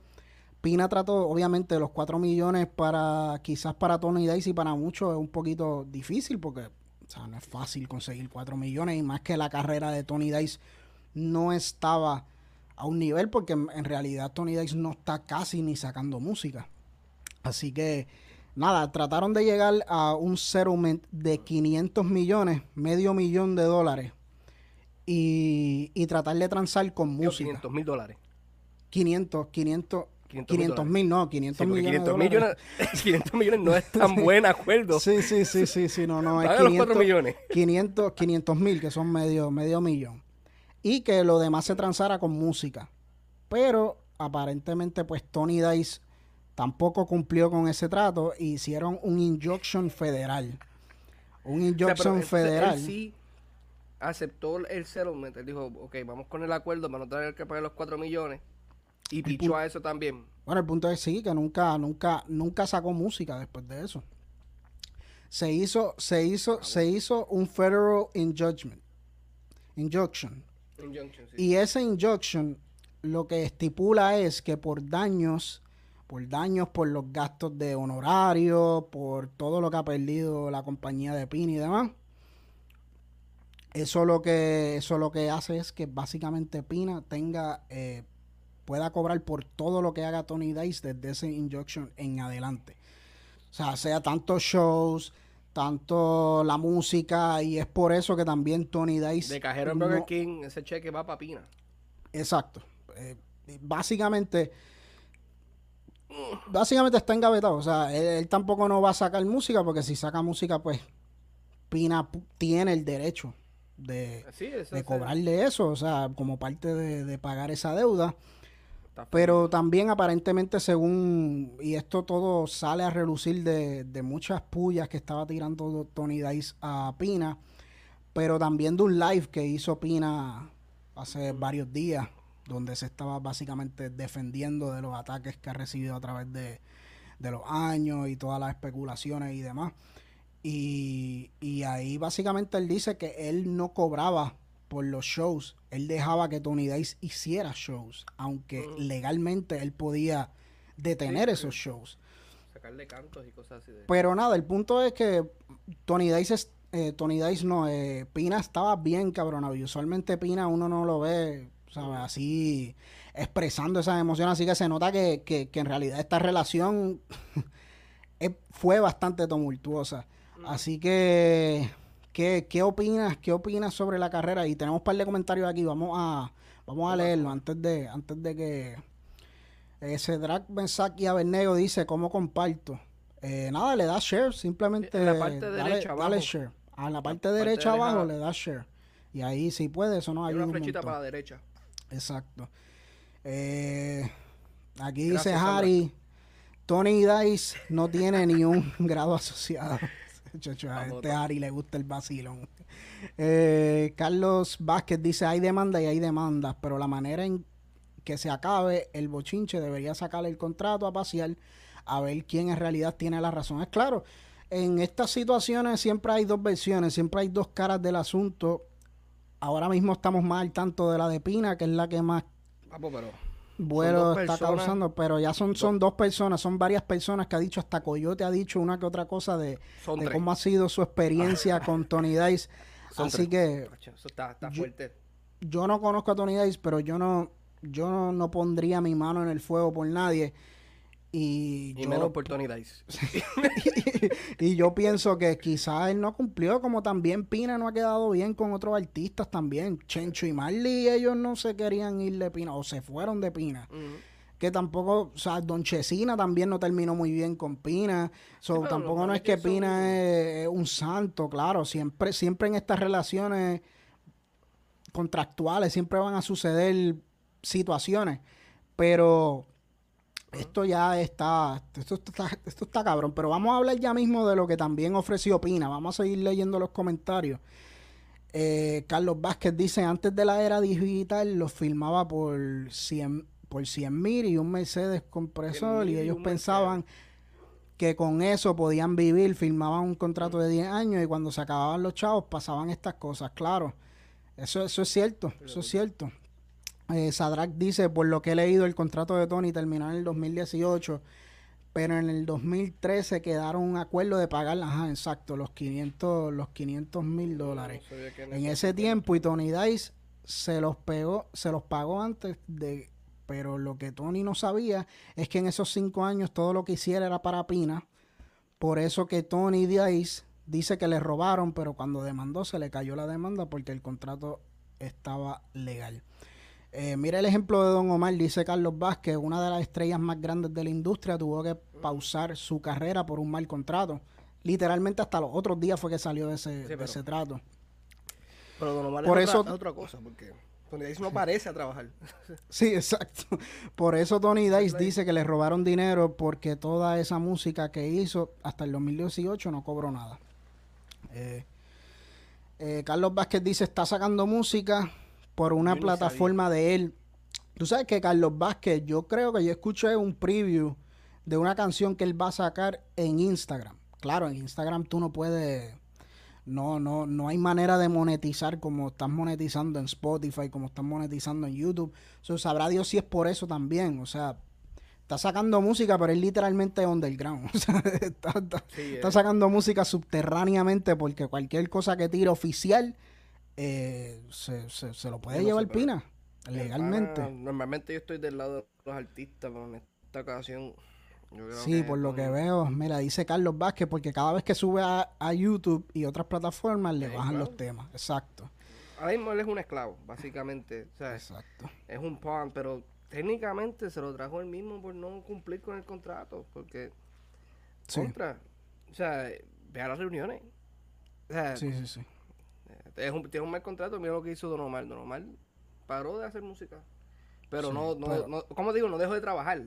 Speaker 1: Pina trató, obviamente, los 4 millones para, quizás para Tony Dice y para muchos es un poquito difícil porque no es fácil conseguir 4 millones y más que la carrera de Tony Dice no estaba a un nivel porque en, realidad Tony Dice no está casi ni sacando música. Así que nada, trataron de llegar a un settlement de 500 millones, medio millón de dólares y, y tratar de transar con música.
Speaker 3: 500 mil dólares.
Speaker 1: 500, 500, 500 mil, no, 500 millones.
Speaker 3: 500 millones, 500 millones no es tan buen acuerdo.
Speaker 1: Sí, sí, sí, sí, sí, no, no. Es 500, 4 millones. 500 mil, que son medio, medio millón. Y que lo demás se transara con música. Pero aparentemente, pues Tony Dice tampoco cumplió con ese trato e hicieron un injunction federal. Un injunction federal.
Speaker 3: Él sí aceptó el settlement. Él dijo, ok, vamos con el acuerdo para no tener que pagar los 4 millones y pichó a eso también.
Speaker 1: Bueno, el punto es sí, que nunca, nunca, nunca sacó música después de eso. Se hizo, se hizo, ah, se hizo un federal injunction. Injunction. Y ese injunction lo que estipula es que por daños, por daños por los gastos de honorario, por todo lo que ha perdido la compañía de PIN y demás, eso lo que, eso lo que hace es que básicamente Pina tenga eh, pueda cobrar por todo lo que haga Tony Dice desde ese injunction en adelante. O sea, sea tantos shows, tanto la música, y es por eso que también Tony Dice.
Speaker 3: De cajero en Burger King, ese cheque va para Pina.
Speaker 1: Exacto. Eh, básicamente. Básicamente está engavetado. O sea, él, tampoco no va a sacar música, porque si saca música, pues Pina tiene el derecho de, de cobrarle eso, o sea, como parte de, de pagar esa deuda. Pero también aparentemente según, y esto todo sale a relucir de, muchas pullas que estaba tirando Tony Dice a Pina, pero también de un live que hizo Pina hace varios días, donde se estaba básicamente defendiendo de los ataques que ha recibido a través de, los años y todas las especulaciones y demás. Y, y ahí básicamente él dice que él no cobraba por los shows, él dejaba que Tony Dice hiciera shows, aunque mm. legalmente él podía detener esos shows.
Speaker 3: Sacarle cantos y cosas así.
Speaker 1: Pero nada, el punto es que Tony Dice, eh, Tony Dice no, eh, Pina estaba bien cabronado. Y usualmente Pina uno no lo ve, ¿sabes? Así expresando esas emociones. Así que se nota que, que, que en realidad esta relación fue bastante tumultuosa. Así que ¿Qué, ¿Qué, opinas? ¿Qué opinas sobre la carrera? Y tenemos un par de comentarios aquí, vamos a, vamos a leerlo antes de, antes de que ese drag Bensaki Abernego dice cómo comparto. Eh, nada, le da share, simplemente en la parte dale, derecha abajo. Share. A la parte, derecha abajo le da share. Y ahí si puede, eso no hay
Speaker 3: una flechita para la derecha.
Speaker 1: Exacto. Eh, aquí dice Harry, Tony Dice no tiene ni un grado asociado. a este Ari le gusta el vacilón. Eh, Carlos Vázquez dice, hay demanda y hay demandas, pero la manera en que se acabe el bochinche debería sacar el contrato a pasear a ver quién en realidad tiene la razón. Es claro, en estas situaciones siempre hay dos versiones, siempre hay dos caras del asunto. Ahora mismo estamos más al tanto de la de Pina, que es la que más...
Speaker 3: pero
Speaker 1: bueno está causando, pero ya son, son dos personas, son varias personas que ha dicho, hasta Coyote ha dicho una que otra cosa de, cómo ha sido su experiencia con Tony Dice. Así que...
Speaker 3: Eso está, fuerte.
Speaker 1: Yo no conozco a Tony Dice, pero yo no... yo no, pondría mi mano en el fuego por nadie. Y,
Speaker 3: y menos por Tony Dice.
Speaker 1: y, yo pienso que quizás él no cumplió, como también Pina no ha quedado bien con otros artistas también. Chencho y Marley, ellos no se querían ir de Pina, o se fueron de Pina. Que tampoco, o sea, Don Chesina también no terminó muy bien con Pina. So, tampoco no es que Pina es, un santo, claro. Siempre, siempre en estas relaciones contractuales siempre van a suceder situaciones. Pero esto ya está esto, está, esto está cabrón. Pero vamos a hablar ya mismo de lo que también ofreció Pina. Vamos a seguir leyendo los comentarios. Eh, Carlos Vázquez dice, antes de la era digital los filmaba por 100 por 100 mil y un Mercedes compresor y ellos pensaban que con eso podían vivir, firmaban un contrato de 10 años y cuando se acababan los chavos pasaban estas cosas, claro. Eso, eso es cierto, eso es cierto. Eh, Sadrak dice, por lo que he leído, el contrato de Tony terminó en el 2018, pero en el 2013 quedaron un acuerdo de pagar, ajá, exacto, los 500 los 500 mil dólares. en ese tiempo y Tony Dice se los pegó, se los pagó antes de, pero lo que Tony no sabía es que en esos cinco años todo lo que hiciera era para Pina. Por eso que Tony Dice dice que le robaron, pero cuando demandó se le cayó la demanda porque el contrato estaba legal. Eh, mira el ejemplo de Don Omar, dice Carlos Vázquez, una de las estrellas más grandes de la industria, tuvo que pausar su carrera por un mal contrato. Literalmente hasta los otros días fue que salió de ese, ese trato.
Speaker 3: Pero Don Omar por es eso, otra, cosa, porque Tony Dice no parece a trabajar.
Speaker 1: sí, exacto. Por eso Tony Dice dice que le robaron dinero porque toda esa música que hizo hasta el 2018 no cobró nada. Eh, eh, Carlos Vázquez dice, está sacando música por una plataforma de él. Tú sabes que Carlos Vázquez, yo creo que yo escuché un preview de una canción que él va a sacar en Instagram. Claro, en Instagram tú no puedes, no, no, no hay manera de monetizar como estás monetizando en Spotify, como estás monetizando en YouTube. O sabrá Dios si es por eso también. O sea, está sacando música, pero es literalmente underground. O sea, está, está sacando música subterráneamente porque cualquier cosa que tire oficial eh, se, se, lo puede llevar Pina legalmente.
Speaker 3: normalmente yo estoy del lado de los artistas, pero en esta ocasión.
Speaker 1: sí, por lo que veo, mira, dice Carlos Vázquez, porque cada vez que sube a, YouTube y otras plataformas le bajan los temas. Exacto.
Speaker 3: Ahora mismo él es un esclavo, básicamente.
Speaker 1: Exacto.
Speaker 3: Es un pan, pero técnicamente se lo trajo él mismo por no cumplir con el contrato, porque. Contra. O sea, ve a las reuniones.
Speaker 1: sí, sí, sí
Speaker 3: tiene un mal contrato, mira lo que hizo Don Omar. Don Omar paró de hacer música. Pero no, no, no, ¿cómo digo? No dejó de trabajar.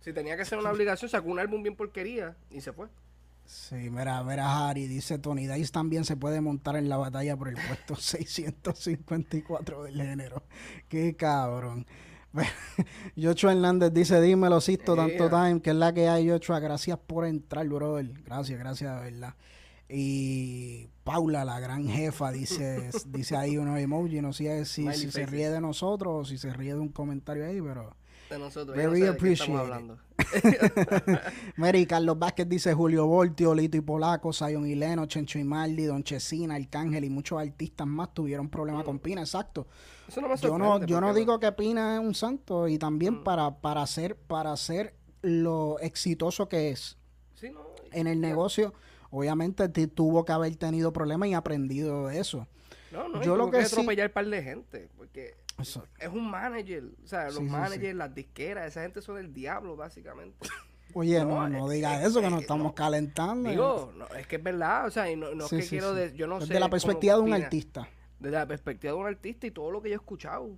Speaker 3: Si tenía que hacer una obligación, sacó un álbum bien porquería y se fue.
Speaker 1: Sí, mira, mira, Harry, dice Tony Dice también se puede montar en la batalla por el puesto 654 del género. Qué cabrón. Yocho Hernández dice, dímelo, Sisto, tanto time, que es la que hay, Yocho. Gracias por entrar, brother. Gracias, gracias, de verdad. Y Paula, la gran jefa, dice, dice ahí unos emojis. No sé si, si se ríe de nosotros o si se ríe de un comentario ahí, pero.
Speaker 3: De nosotros, very appreciated.
Speaker 1: Mary Carlos Vázquez dice Julio Voltio, Lito y Polaco, Zion y Leno, Chencho y Maldi, Don Chesina, Arcángel y muchos artistas más tuvieron problemas con Pina, exacto. yo no, yo no digo que Pina es un santo y también mm. para, para ser, para ser lo exitoso que es en el negocio obviamente tuvo que haber tenido problemas y aprendido de eso.
Speaker 3: No, no, yo lo que, que atropellar un par de gente, porque es un manager, o sea, los managers, las disqueras, esa gente son el diablo, básicamente.
Speaker 1: Oye, no, no, digas eso, que nos estamos calentando.
Speaker 3: Digo, no, es que es verdad, o sea, y no, no es que quiero, de, yo no sé.
Speaker 1: Desde la perspectiva de un artista.
Speaker 3: Desde la perspectiva de un artista y todo lo que yo he escuchado.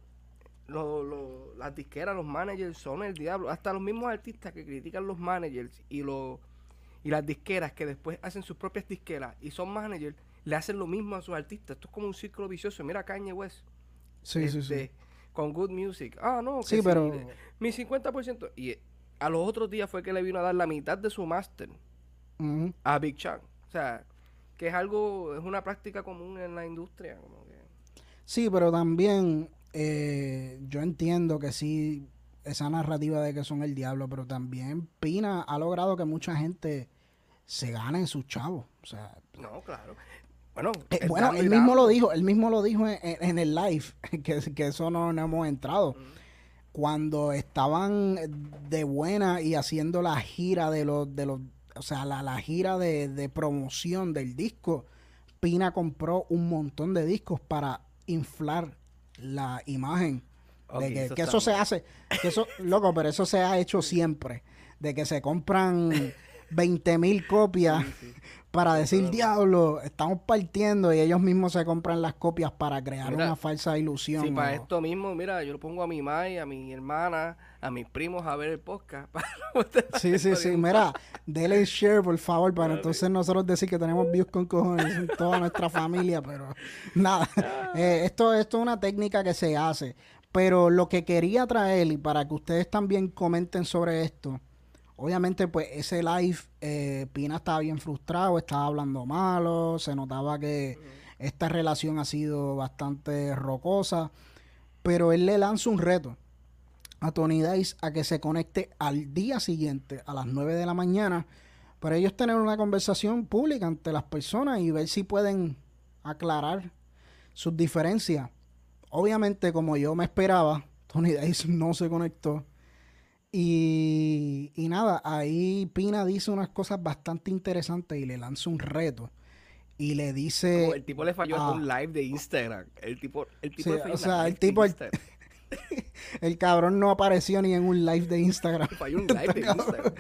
Speaker 3: las disqueras, los managers son el diablo. Hasta los mismos artistas que critican los managers y los y las disqueras que después hacen sus propias disqueras y son managers, le hacen lo mismo a sus artistas. Esto es como un círculo vicioso. Mira Kanye West.
Speaker 1: Sí, sí, sí.
Speaker 3: Este, con Good Music. Ah, no,
Speaker 1: que sí, pero...
Speaker 3: mi 50%. Y a los otros días fue que le vino a dar la mitad de su máster a Big Chang. O sea, que es algo, es una práctica común en la industria.
Speaker 1: Sí, pero también eh, yo entiendo que sí, esa narrativa de que son el diablo, pero también Pina ha logrado que mucha gente se gana en sus chavos. O sea,
Speaker 3: no, claro. Bueno,
Speaker 1: eh, bueno él mismo lo dijo, él mismo lo dijo en, el live, que, que eso no, hemos entrado. cuando estaban de buena y haciendo la gira de los, de los, o sea, la, la gira de, de promoción del disco, Pina compró un montón de discos para inflar la imagen. de que,
Speaker 3: eso
Speaker 1: que eso se hace, que eso, loco, pero eso se ha hecho siempre. De que se compran 20 mil copias para decir, diablo, estamos partiendo y ellos mismos se compran las copias para crear
Speaker 3: Mira,
Speaker 1: una falsa ilusión.
Speaker 3: Sí, para esto mismo, mira, yo lo pongo a mi madre, a mi hermana, a mis primos a ver el podcast. para
Speaker 1: Sí, sí, sí. Mira, denle share, por favor, para entonces nosotros decir que tenemos views con cojones en toda nuestra familia, pero nada. Eh, esto, esto es una técnica que se hace. Pero lo que quería traer, y para que ustedes también comenten sobre esto, obviamente, pues ese live, eh, Pina estaba bien frustrado, estaba hablando malo, se notaba que esta relación ha sido bastante rocosa, pero él le lanza un reto a Tony Dice a que se conecte al día siguiente a las 9 de la mañana para ellos tener una conversación pública ante las personas y ver si pueden aclarar sus diferencias. Obviamente, como yo me esperaba, Tony Dice no se conectó. Y, y nada, ahí Pina dice unas cosas bastante interesantes y le lanza un reto. Y le dice...
Speaker 3: Como el tipo le falló
Speaker 1: ah.
Speaker 3: en un live de Instagram. El tipo, el tipo
Speaker 1: Sí,
Speaker 3: le falló
Speaker 1: o sea, el tipo- el- cabrón no apareció ni en un live de Instagram.
Speaker 3: Le falló un live de Instagram.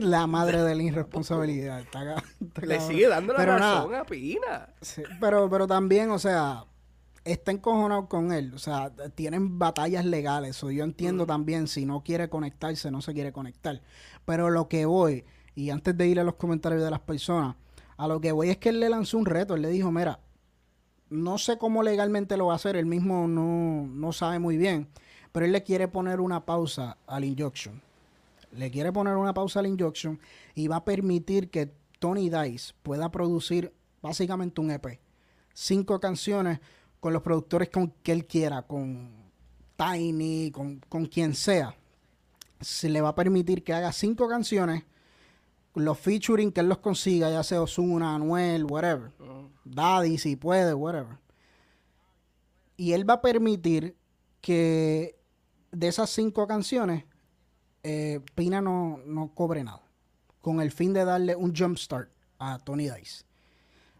Speaker 1: la madre de la irresponsabilidad. Está ca- está
Speaker 3: Le sigue dando la
Speaker 1: Pero
Speaker 3: razón
Speaker 1: nada,
Speaker 3: a Pina.
Speaker 1: sí, pero, pero también, o sea, está encojonado con él. O sea, tienen batallas legales. O yo entiendo también, si no quiere conectarse, no se quiere conectar. Pero lo que voy, y antes de ir a los comentarios de las personas, a lo que voy es que él le lanzó un reto. Él le dijo, mira, no sé cómo legalmente lo va a hacer, él mismo no, no sabe muy bien, pero él le quiere poner una pausa al Injunction. Le quiere poner una pausa al Injunction y va a permitir que Tony Dice pueda producir básicamente un EP. Cinco canciones con los productores con que él quiera, con Tiny, con, con quien sea. Se le va a permitir que haga cinco canciones, los featuring que él los consiga, ya sea Ozuna, Anuel, whatever. Daddy, si puede, whatever. Y él va a permitir que de esas cinco canciones, eh, Pina no, no cobre nada. Con el fin de darle un jump start a Tony Dice.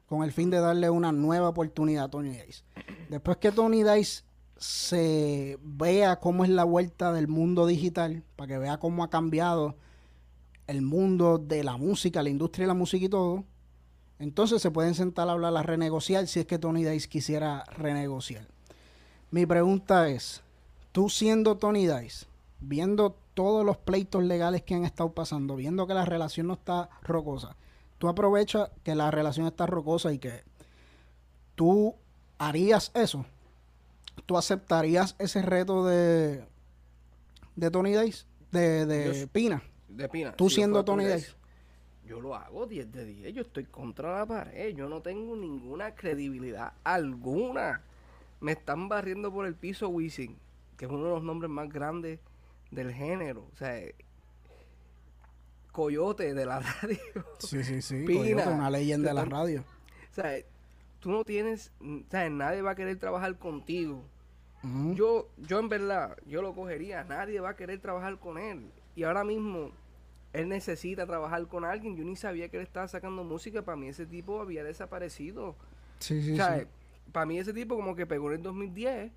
Speaker 1: Con el fin de darle una nueva oportunidad a Tony Dice. Después que Tony Dice se vea cómo es la vuelta del mundo digital, para que vea cómo ha cambiado el mundo de la música, la industria de la música y todo, entonces se pueden sentar a hablar, a renegociar si es que Tony Dice quisiera renegociar. Mi pregunta es, tú siendo Tony Dice, viendo todos los pleitos legales que han estado pasando, viendo que la relación no está rocosa, tú aprovechas que la relación está rocosa y que tú harías eso. ¿Tú aceptarías ese reto de, de Tony Dice? De, de Pina.
Speaker 3: De Pina.
Speaker 1: Tú
Speaker 3: si
Speaker 1: siendo Tony
Speaker 3: Dice,
Speaker 1: Dice.
Speaker 3: Yo lo hago 10 de 10. Yo estoy contra la pared. Yo no tengo ninguna credibilidad alguna. Me están barriendo por el piso Wisin, que es uno de los nombres más grandes del género. O sea, Coyote de la radio.
Speaker 1: Sí, sí, sí.
Speaker 3: Pina.
Speaker 1: Coyote, una leyenda de la radio.
Speaker 3: O sea, tú no tienes, o sea, nadie va a querer trabajar contigo. Yo, yo en verdad, yo lo cogería. Nadie va a querer trabajar con él. Y ahora mismo, él necesita trabajar con alguien. Yo ni sabía que él estaba sacando música. Para mí ese tipo había desaparecido.
Speaker 1: Sí, sí,
Speaker 3: o sea,
Speaker 1: sí.
Speaker 3: para mí ese tipo como que pegó en el 2010.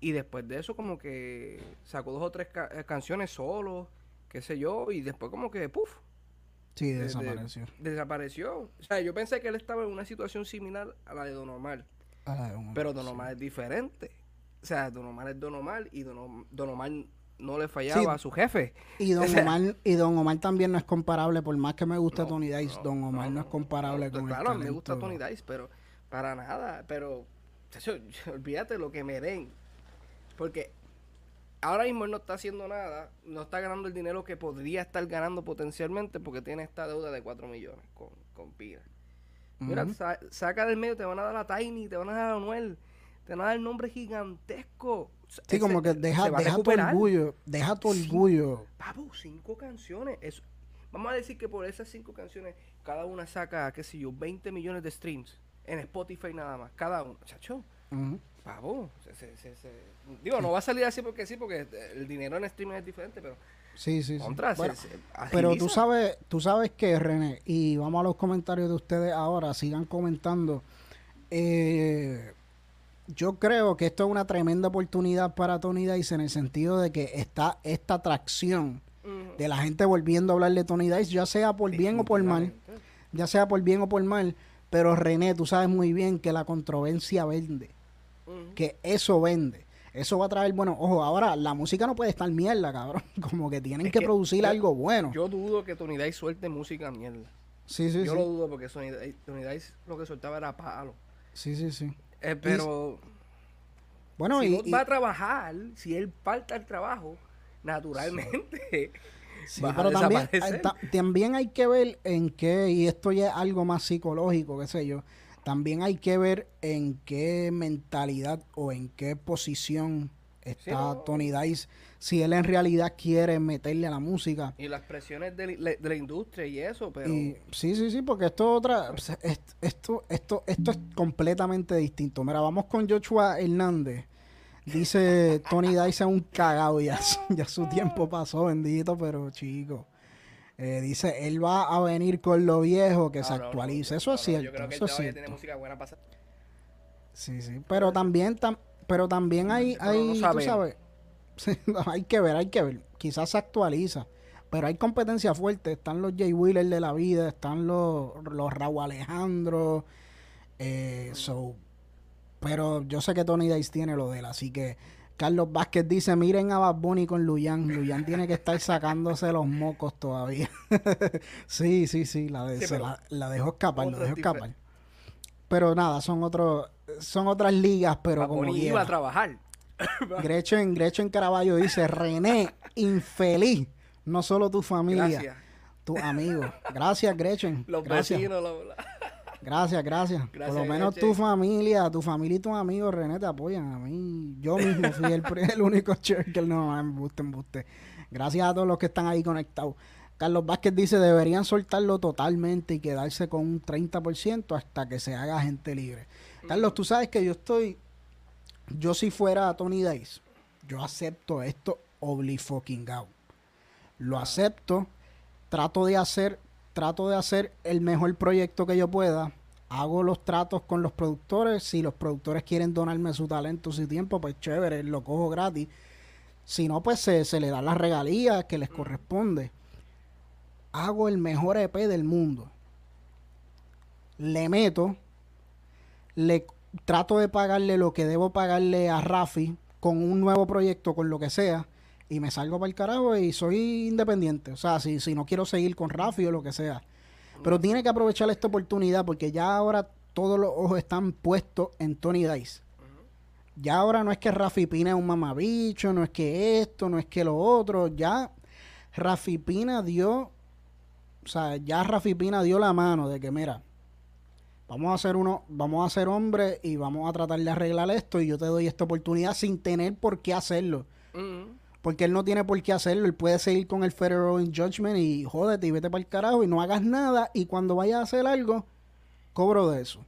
Speaker 3: Y después de eso como que sacó dos o tres ca- eh, canciones solo, qué sé yo. Y después como que, puff,
Speaker 1: Sí,
Speaker 3: de- de-
Speaker 1: desapareció.
Speaker 3: desapareció. O sea, yo pensé que él estaba en una situación similar a la de Don Omar. Pero Don Omar es diferente. O sea, Don Omar es Don Omar y Don, Om- Don Omar no le fallaba
Speaker 1: Sí.
Speaker 3: a su jefe.
Speaker 1: Y Don
Speaker 3: o sea-
Speaker 1: Omar, y Don Omar también no es comparable, por más que me guste
Speaker 3: No,
Speaker 1: Tony Dice,
Speaker 3: no,
Speaker 1: Don Omar no,
Speaker 3: no,
Speaker 1: es comparable con
Speaker 3: Claro,
Speaker 1: el
Speaker 3: me gusta. Tony Dice, pero para nada. Pero, olvídate lo que me den. Porque ahora mismo él no está haciendo nada, no está ganando el dinero que podría estar ganando potencialmente porque tiene esta deuda de 4 millones con, con Pina. Mira, sa- saca del medio, te van a dar a Tiny, te van a dar a Anuel, te van a dar el nombre gigantesco.
Speaker 1: Sí,
Speaker 3: Ese-
Speaker 1: como que deja, deja tu orgullo, deja tu orgullo.
Speaker 3: Papu, cinco canciones. Eso, vamos a decir que por esas cinco canciones, cada una saca, qué sé yo, 20 millones de streams en Spotify nada más. Cada una. Chacho, Pavo, digo, no va a salir así porque sí, porque el dinero en streaming es diferente, pero
Speaker 1: Sí, sí, sí. pero tú sabes, tú sabes que, René, y vamos a los comentarios de ustedes ahora, sigan comentando. Eh, yo creo que esto es una tremenda oportunidad para Tony Dice en el sentido de que está esta atracción de la gente volviendo a hablar de Tony Dice, ya sea por bien o por mal, ya sea por bien o por mal, pero René, tú sabes muy bien que la controversia vende, que eso vende. Eso va a traer, bueno, ojo, ahora la música no puede estar mierda, cabrón. Como que tienen que, producir algo bueno.
Speaker 3: Yo dudo que Tony Dice suelte música mierda.
Speaker 1: Sí, sí,
Speaker 3: yo lo dudo porque Tony Dice lo que soltaba era palo.
Speaker 1: Sí, sí, sí.
Speaker 3: Eh, pero. bueno, si y, va a trabajar, si él falta el trabajo, naturalmente.
Speaker 1: Sí. pero también, también hay que ver en qué, y esto ya es algo más psicológico, qué sé yo, también hay que ver en qué mentalidad o en qué posición está Tony Dice, si él en realidad quiere meterle a la música.
Speaker 3: Y las presiones de, la industria y eso, pero...
Speaker 1: sí, sí, sí, porque esto otra, esto, esto, esto es completamente distinto. Mira, vamos con Joshua Hernández. Dice Tony Dice es un cagado, ya, ya su tiempo pasó, bendito, pero chico. Eh, dice, él va a venir con lo viejo que se actualice. eso es cierto. Yo creo que eso tiene música buena para Sí, sí. Pero también, pero también hay, hay tú sabes, hay que ver, hay que ver. Quizás se actualiza. Pero hay competencia fuerte. Están los Jay Wheeler de la vida, están los, los Raúl Alejandro. Eh, so, pero yo sé que Tony Dice tiene lo de él, así que Carlos Vázquez dice, miren a Bad Bunny con Luyan. Luyan tiene que estar sacándose los mocos todavía. sí, sí, sí, la, la, dejó escapar, la dejó escapar. Pero nada, son otros, son otras ligas, pero Bad como
Speaker 3: iba a trabajar.
Speaker 1: Gretchen, Gretchen Caraballo dice, René, infeliz, no solo tu familia, tu amigo. Gracias, Gretchen. Los vecinos, Gracias, gracias. Por lo menos tu familia, tu familia y tus amigos, René, te apoyan. A mí, yo mismo fui el, el único que no, embuste, embuste. Gracias a todos los que están ahí conectados. Carlos Vázquez dice, deberían soltarlo totalmente y quedarse con un 30% hasta que se haga gente libre. Carlos, tú sabes que yo estoy, yo si fuera Tony Dice, yo acepto esto obli fucking out. Lo acepto, trato de hacer trato de hacer el mejor proyecto que yo pueda. Hago los tratos con los productores. Si los productores quieren donarme su talento, su tiempo, pues chévere, lo cojo gratis. Si no, pues se, se le da las regalías que les corresponde. Hago el mejor EP del mundo. Le meto, le trato de pagarle lo que debo pagarle a Rafi con un nuevo proyecto, con lo que sea y me salgo para el carajo y soy independiente. O sea, si, si no quiero seguir con Rafi o lo que sea. Pero tiene que aprovechar esta oportunidad porque ya ahora todos los ojos están puestos en Tony Dice. Ya ahora no es que Rafi Pina es un mamabicho, no es que esto, no es que lo otro. Ya Rafi Pina dio, o sea, ya Rafi Pina dio la mano de que, mira, vamos a ser uno, vamos a ser hombres y vamos a tratar de arreglar esto y yo te doy esta oportunidad sin tener por qué hacerlo. Porque él no tiene por qué hacerlo. Él puede seguir con el Federal Judgment y jódete y vete para el carajo y no hagas nada. Y cuando vayas a hacer algo, cobro de eso.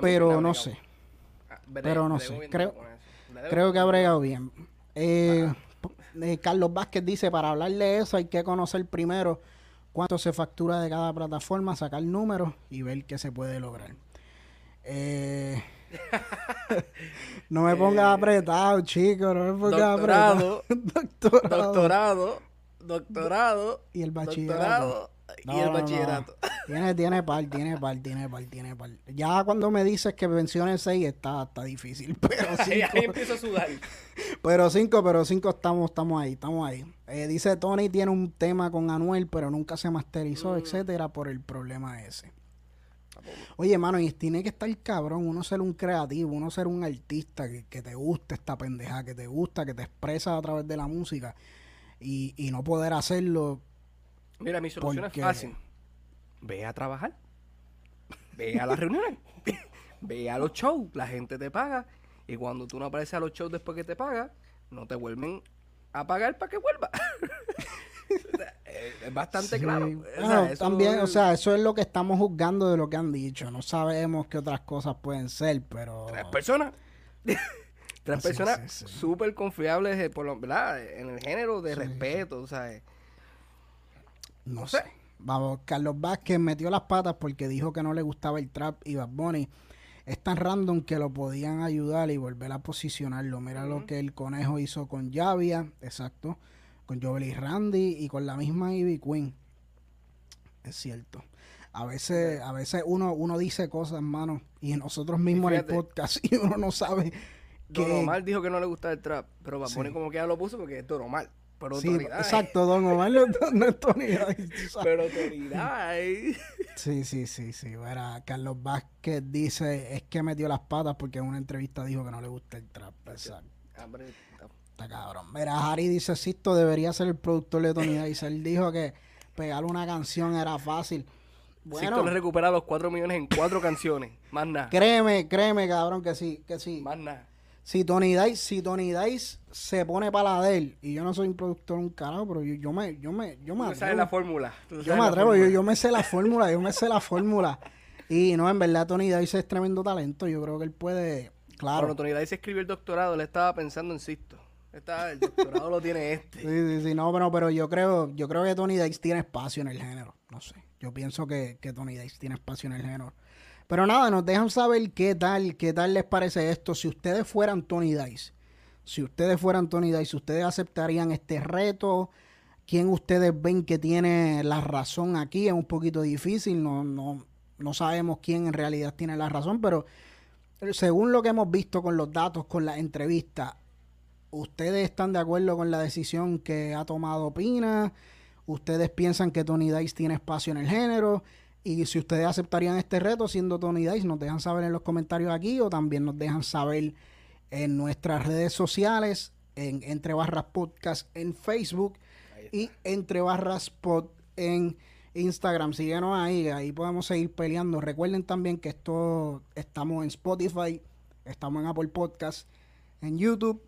Speaker 1: Pero no sé. Ah, Pero no sé. Creo, creo que ha bregado bien. Eh, eh, Carlos Vázquez dice, para hablar de eso hay que conocer primero cuánto se factura de cada plataforma, sacar números y ver qué se puede lograr. Eh, no me pongas apretado, chico, no me pongas apretado.
Speaker 3: doctorado, doctorado,
Speaker 1: y el bachillerato.
Speaker 3: y el bachillerato.
Speaker 1: tiene, tiene par, tiene par, tiene par, tiene par. Ya cuando me dices que menciones 6 está, está difícil. Pero cinco,
Speaker 3: ahí empiezo a sudar.
Speaker 1: Pero 5, pero 5 estamos, estamos ahí, estamos ahí. Eh, dice Tony tiene un tema con Anuel, pero nunca se masterizó, mm. etcétera, por el problema ese. Oye, mano, y tiene que estar cabrón uno ser un creativo, uno ser un artista que, te guste esta pendeja, que te gusta, que te expresa a través de la música y, no poder hacerlo.
Speaker 3: Mira, mi solución es fácil. Ve a trabajar. Ve a las reuniones. Ve a los shows. La gente te paga. Y cuando tú no apareces a los shows después que te paga, no te vuelven a pagar para que vuelva. es bastante claro.
Speaker 1: también, o sea, eso es lo que estamos juzgando de lo que han dicho. No sabemos qué otras cosas pueden ser, pero...
Speaker 3: Tres personas. Tres personas súper confiables eh, por ¿verdad? en el género de respeto, ¿sabes?
Speaker 1: No, sé. Vamos, Carlos Vázquez metió las patas porque dijo que no le gustaba el trap y Bad Bunny es tan random que lo podían ayudar y volver a posicionarlo. Mira lo que el conejo hizo con Javia, exacto, con Joel Randy y con la misma Ivy Queen. Es cierto. A veces, a veces uno, uno dice cosas, hermano, y nosotros mismos en el podcast y uno no sabe
Speaker 3: que... Normal dijo que no le gustaba el trap, pero va a poner como que ya lo puso porque es normal. Pero
Speaker 1: sí, exacto, Don Omar no, es Tony
Speaker 3: Pero autoridad.
Speaker 1: sí, sí, sí, sí. Verá, Carlos Vázquez dice, es que metió las patas porque en una entrevista dijo que no le gusta el trap. Exacto. Está cabrón. Mira, Harry dice, Sisto debería ser el productor de Tony Dice. Él dijo que pegar una canción era fácil.
Speaker 3: Bueno, Sisto le recupera los 4 millones en cuatro canciones. Más nada.
Speaker 1: Créeme, créeme, cabrón, que sí, que sí.
Speaker 3: Más nada
Speaker 1: si Tony Dice, si Tony Dice se pone para la de él, y yo no soy un productor un carajo, pero yo, yo me, yo me, yo me
Speaker 3: atrevo. sabes la fórmula.
Speaker 1: Yo me atrevo, yo, yo, me sé la fórmula, yo me sé la fórmula. Y no, en verdad Tony Dice es tremendo talento, yo creo que él puede, claro.
Speaker 3: Cuando Tony Dice escribió el doctorado, le estaba pensando en Sisto. Está, el doctorado lo tiene este.
Speaker 1: Sí, sí, sí, no, pero, pero yo creo, yo creo que Tony Dice tiene espacio en el género, no sé. Yo pienso que, que Tony Dice tiene espacio en el género. Pero nada, nos dejan saber qué tal, qué tal les parece esto. Si ustedes fueran Tony Dice, si ustedes fueran Tony Dice, ustedes aceptarían este reto. ¿Quién ustedes ven que tiene la razón aquí? Es un poquito difícil, no, no, no sabemos quién en realidad tiene la razón, pero según lo que hemos visto con los datos, con la entrevista, ¿ustedes están de acuerdo con la decisión que ha tomado Pina? ¿Ustedes piensan que Tony Dice tiene espacio en el género? Y si ustedes aceptarían este reto siendo Tony Dice, nos dejan saber en los comentarios aquí o también nos dejan saber en nuestras redes sociales, en Entre Barras Podcast en Facebook y Entre Barras Pod en Instagram. Síguenos ahí, ahí podemos seguir peleando. Recuerden también que esto estamos en Spotify, estamos en Apple Podcast, en YouTube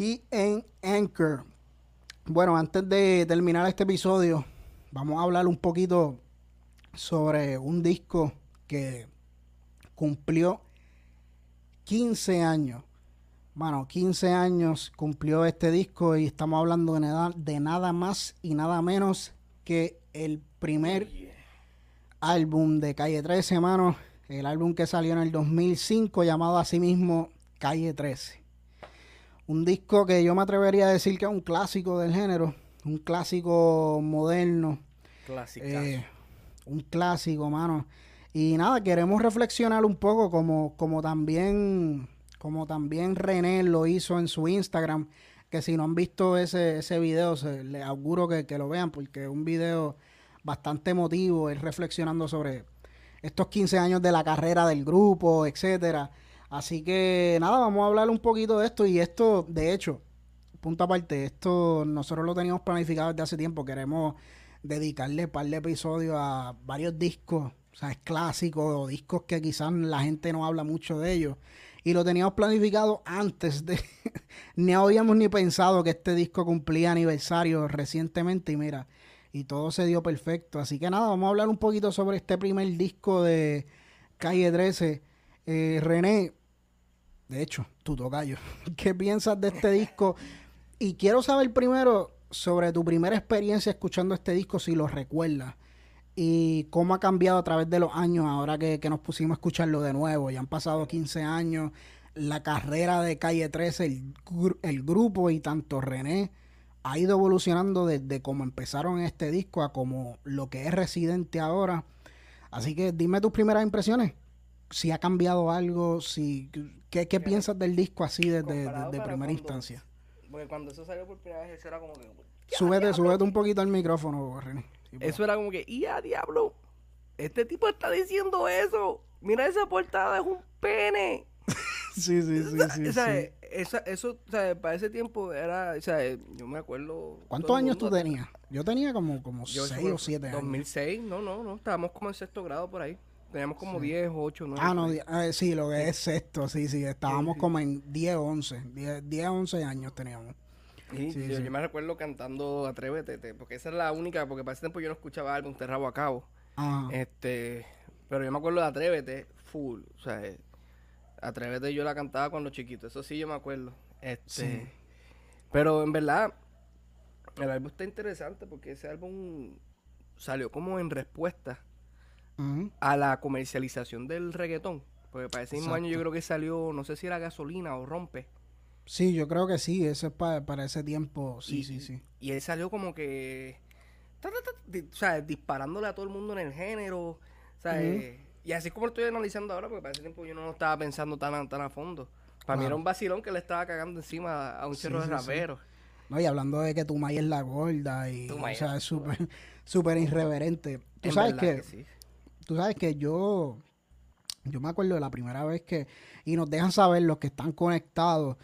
Speaker 1: y en Anchor. Bueno, antes de terminar este episodio, vamos a hablar un poquito sobre un disco que cumplió 15 años. Bueno, 15 años cumplió este disco y estamos hablando de nada, de nada más y nada menos que el primer álbum de Calle 13, hermano. El álbum que salió en el 2005 llamado a sí mismo Calle 13. Un disco que yo me atrevería a decir que es un clásico del género, un clásico moderno.
Speaker 3: Clásico.
Speaker 1: Eh, un clásico, mano. Y nada, queremos reflexionar un poco como, como también como también René lo hizo en su Instagram, que si no han visto ese, ese video, se, les auguro que, que, lo vean, porque es un video bastante emotivo, él reflexionando sobre estos 15 años de la carrera del grupo, etcétera. Así que nada, vamos a hablar un poquito de esto, y esto, de hecho, punto aparte, esto nosotros lo teníamos planificado desde hace tiempo, queremos dedicarle un par de episodios a varios discos, o sea, clásicos o discos que quizás la gente no habla mucho de ellos. Y lo teníamos planificado antes de... ni habíamos ni pensado que este disco cumplía aniversario recientemente y mira, y todo se dio perfecto. Así que nada, vamos a hablar un poquito sobre este primer disco de Calle 13. Eh, René, de hecho, tu tocayo, ¿qué piensas de este disco? Y quiero saber primero, sobre tu primera experiencia escuchando este disco, si lo recuerdas, y cómo ha cambiado a través de los años, ahora que, nos pusimos a escucharlo de nuevo. Ya han pasado 15 años, la carrera de Calle 13, el, el grupo y tanto René ha ido evolucionando desde cómo empezaron este disco a como lo que es Residente ahora. Así que dime tus primeras impresiones. Si ha cambiado algo, si ¿qué, piensas del disco así desde, desde primera instancia?
Speaker 3: Porque cuando eso salió por primera vez, eso era como que.
Speaker 1: Súbete, súbete un poquito al micrófono, René.
Speaker 3: eso era como que, ¡y a diablo! Este tipo está diciendo eso. Mira esa portada, es un pene.
Speaker 1: sí, sí, sí. sí,
Speaker 3: o sea, Esa, eso, o sea, para ese tiempo era, o sea, yo me acuerdo.
Speaker 1: ¿Cuántos años tú tenías? Yo tenía como, como 6 o 7 años.
Speaker 3: 2006, no, no, no. Estábamos como en sexto grado por ahí. Teníamos como 10, 8, 9.
Speaker 1: Ah, no, eh, sí, lo que es sexto, sí, sí. Estábamos como en 10, 11. 10, 10, 11 años teníamos.
Speaker 3: yo, me recuerdo cantando Atrévete, porque esa es la única, porque para ese tiempo yo no escuchaba álbum de rabo a cabo. Este, pero yo me acuerdo de Atrévete, full. O sea, eh, Atrévete yo la cantaba cuando chiquito, eso sí yo me acuerdo. Este, pero en verdad, el álbum está interesante porque ese álbum salió como en respuesta a la comercialización del reggaetón. Porque para ese mismo año yo creo que salió, no sé si era gasolina o rompe.
Speaker 1: Sí, yo creo que sí, ese es para, ese tiempo, sí, sí, sí.
Speaker 3: Y él salió como que, o sea, disparándole a todo el mundo en el género, o sea, eh, y así como lo estoy analizando ahora, porque para ese tiempo yo no lo estaba pensando tan, tan a fondo. Para mí era un vacilón que le estaba cagando encima a un cerro de raperos.
Speaker 1: No, y hablando de que tu es la gorda y, o sea, es súper, súper irreverente. Tú sabes que, tú sabes que yo, yo me acuerdo de la primera vez que, y nos dejan saber los que están conectados,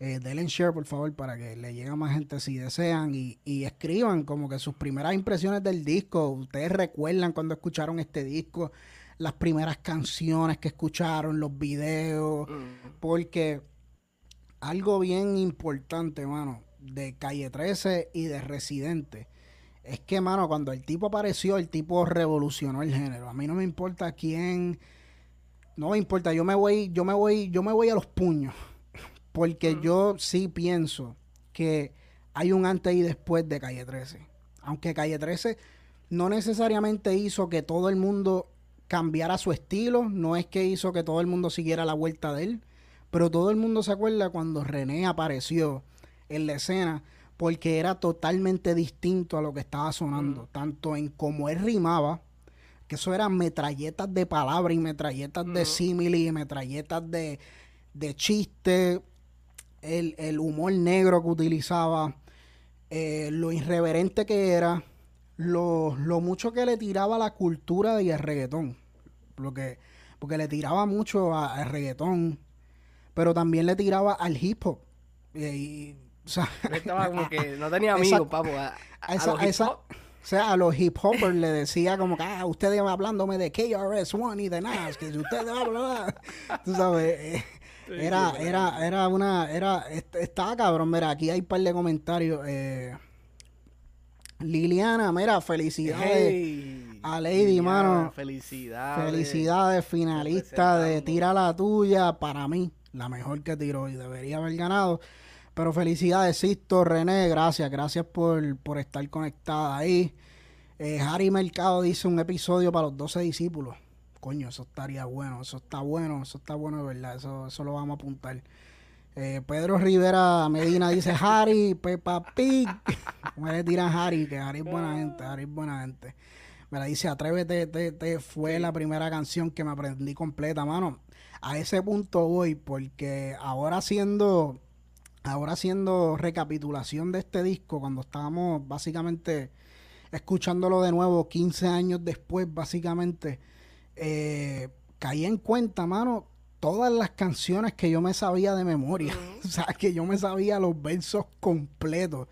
Speaker 1: eh, denle share por favor para que le llegue a más gente si desean y, y, escriban como que sus primeras impresiones del disco. Ustedes recuerdan cuando escucharon este disco, las primeras canciones que escucharon, los videos, porque algo bien importante, mano, de Calle 13 y de Residente. Es que, mano, cuando el tipo apareció, el tipo revolucionó el género. A mí no me importa quién, no me importa, yo me voy, yo me voy, yo me voy a los puños. Porque yo sí pienso que hay un antes y después de Calle 13. Aunque Calle 13 no necesariamente hizo que todo el mundo cambiara su estilo, no es que hizo que todo el mundo siguiera la vuelta de él, pero todo el mundo se acuerda cuando René apareció en la escena porque era totalmente distinto a lo que estaba sonando, tanto en cómo él rimaba, que eso eran metralletas de palabras y metralletas de símili y metralletas de, de chiste, el, humor negro que utilizaba, eh, lo irreverente que era, lo, mucho que le tiraba a la cultura y al reggaetón. Porque, porque le tiraba mucho al reggaetón, pero también le tiraba al hip hop. Y, o sea,
Speaker 3: estaba como que no tenía amigos, papo. A,
Speaker 1: o sea, a los hip hoppers le decía como que, ah, ustedes hablándome de KRS-One y de Nas, que ustedes hablan, tú sabes, eh, era, era, era una, era, estaba cabrón, mira, aquí hay un par de comentarios, eh, Liliana, mira, felicidades a Lady, mano.
Speaker 3: Felicidades.
Speaker 1: Felicidades, finalista de Tira la Tuya, para mí, la mejor que tiró y debería haber ganado. Pero felicidades, Sisto, René, gracias, gracias por, estar conectada ahí. Eh, Harry Mercado dice un episodio para los 12 discípulos. Coño, eso estaría bueno, eso está bueno, eso está bueno de verdad, eso, eso lo vamos a apuntar. Eh, Pedro Rivera Medina dice Harry, Peppa Pig. ¿Cómo le tiran Harry? Que Harry es buena gente, Harry es buena gente. Me la dice Atrévete, te, fue la primera canción que me aprendí completa, mano. A ese punto voy porque ahora haciendo ahora haciendo recapitulación de este disco, cuando estábamos básicamente escuchándolo de nuevo 15 años después, básicamente, eh, caí en cuenta, mano, todas las canciones que yo me sabía de memoria. o sea, que yo me sabía los versos completos.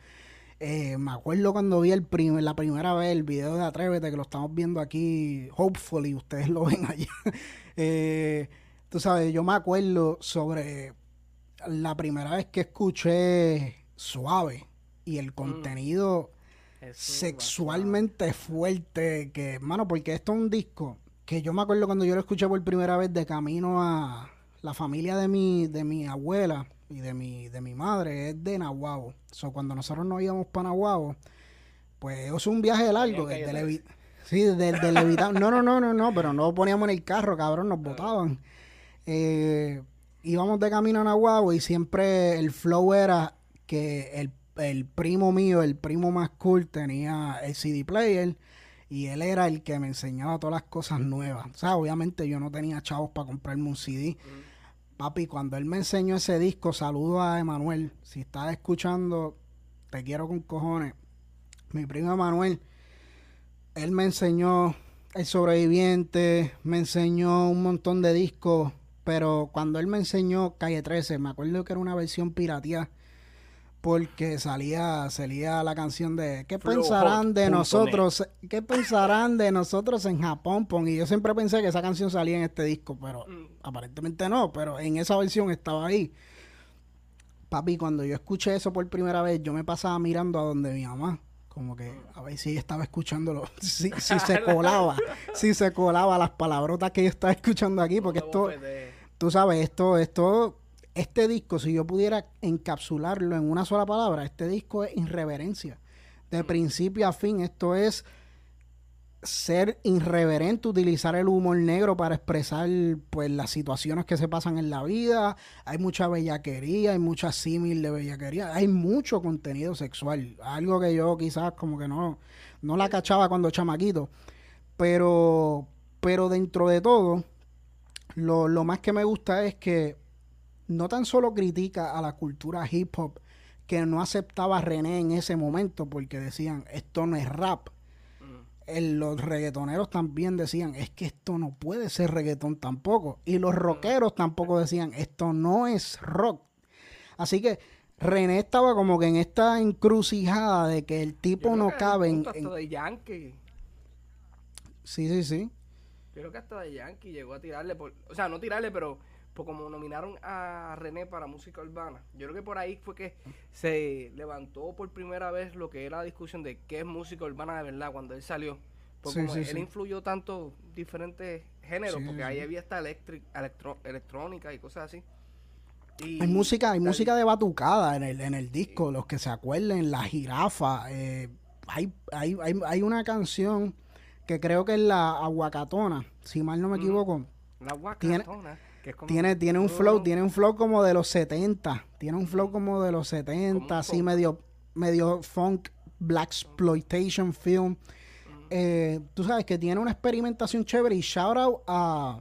Speaker 1: Eh, me acuerdo cuando vi el la primera vez el video de Atrévete, que lo estamos viendo aquí, hopefully ustedes lo ven allá. Eh, tú sabes, yo me acuerdo sobre la primera vez que escuché Suave y el mm. contenido sexualmente fuerte que, mano, porque esto es un disco que yo me acuerdo cuando yo lo escuché por primera vez de camino a la familia de mi, de mi abuela y de mi, de mi madre es de Nahuabo. So, cuando nosotros nos íbamos para Nahuabo, pues es un viaje largo. Desde sí, desde. No, no, no, no, no, pero no poníamos en el carro, cabrón, nos botaban. Eh, íbamos de camino a Nahuatl y siempre el flow era que el, primo mío, el primo más cool, tenía el CD player y él era el que me enseñaba todas las cosas nuevas. O sea, obviamente yo no tenía chavos para comprarme un CD. Papi, cuando él me enseñó ese disco, saludo a Emanuel. Si estás escuchando, te quiero con cojones. Mi primo Emanuel, él me enseñó El Sobreviviente, me enseñó un montón de discos pero cuando él me enseñó Calle 13, me acuerdo que era una versión pirateada porque salía, salía la canción de ¿qué pensarán de nosotros? ¿Qué pensarán de nosotros en Japón? Y yo siempre pensé que esa canción salía en este disco, pero mm. aparentemente no, pero en esa versión estaba ahí. Papi, cuando yo escuché eso por primera vez, yo me pasaba mirando a donde mi mamá. Como que a ver si ella estaba escuchándolo, si, si se colaba, si se colaba las palabrotas que yo estaba escuchando aquí, porque esto, tú sabes, esto, esto, este disco, si yo pudiera encapsularlo en una sola palabra, este disco es irreverencia. De principio a fin, esto es ser irreverente, utilizar el humor negro para expresar pues las situaciones que se pasan en la vida. Hay mucha bellaquería, hay mucha símil de bellaquería, hay mucho contenido sexual, algo que yo quizás como que no, no la cachaba cuando chamaquito. Pero, pero dentro de todo, lo, lo más que me gusta es que no tan solo critica a la cultura hip hop que no aceptaba René en ese momento porque decían esto no es rap los reggaetoneros también decían, es que esto no puede ser reggaetón tampoco. Y los rockeros tampoco decían, esto no es rock. Así que René estaba como que en esta encrucijada de que el tipo no cabe en,
Speaker 3: de Yankee.
Speaker 1: Sí, sí, sí.
Speaker 3: Creo que hasta de Yankee llegó a tirarle, por, o sea, no tirarle, pero pues como nominaron a René para música urbana, yo creo que por ahí fue que se levantó por primera vez lo que era la discusión de qué es música urbana de verdad cuando él salió. Porque como él influyó tanto diferentes géneros, porque ahí había hasta electrónica y cosas así.
Speaker 1: hay música, hay música de batucada en el, en el disco, los que se acuerden, La Jirafa. Eh, hay, hay, hay, hay, una canción que creo que es la Aguacatona, si mal no me equivoco.
Speaker 3: La Aguacatona
Speaker 1: tiene, tiene un flow, tiene un flow como de los 70. Tiene un flow como de los 70, así medio, medio funk, black exploitation film. Eh, tú sabes que tiene una experimentación chévere y shout out a,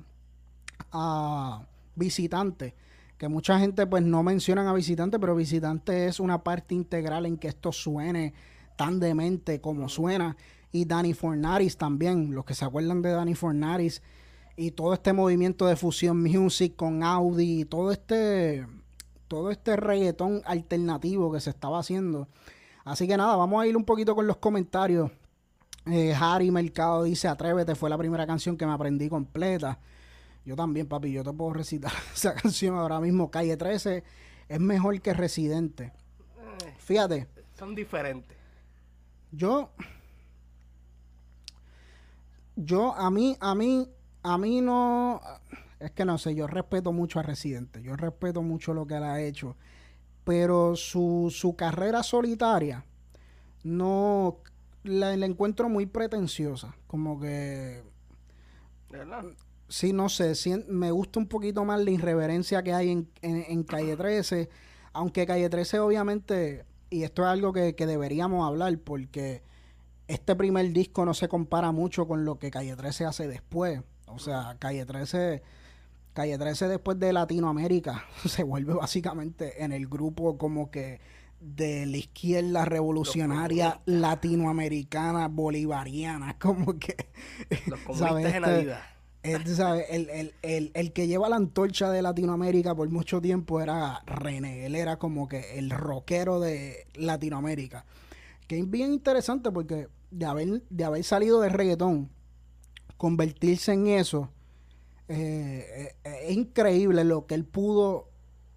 Speaker 1: a Visitante, que mucha gente pues no mencionan a Visitante, pero Visitante es una parte integral en que esto suene tan demente como suena. Y Danny Fornaris también, los que se acuerdan de Danny Fornaris, y todo este movimiento de fusión music con Audi, todo este, todo este reggaetón alternativo que se estaba haciendo. Así que nada, vamos a ir un poquito con los comentarios. Eh, Harry Mercado dice, Atrévete, fue la primera canción que me aprendí completa. Yo también, papi, yo te puedo recitar esa canción ahora mismo. Calle 13 es mejor que Residente. Eh, Fíjate.
Speaker 3: Son diferentes.
Speaker 1: Yo, yo, a mí, a mí, a mí no, es que no sé, yo respeto mucho a Residente, yo respeto mucho lo que él ha hecho, pero su, su carrera solitaria no la, encuentro muy pretenciosa, como que... ¿Verdad? Sí, no sé, me gusta un poquito más la irreverencia que hay en, en, Calle 13, aunque Calle 13 obviamente, y esto es algo que, que deberíamos hablar, porque este primer disco no se compara mucho con lo que Calle 13 hace después. O sea, Calle 13, Calle 13 después de Latinoamérica se vuelve básicamente en el grupo como que de la izquierda revolucionaria latinoamericana bolivariana, como que...
Speaker 3: Los comunistas en la este, vida.
Speaker 1: El, el, el, el, que lleva la antorcha de Latinoamérica por mucho tiempo era René. Él era como que el rockero de Latinoamérica. Que es bien interesante porque de haber, de haber salido de reggaetón convertirse en eso, eh, eh, es increíble lo que él pudo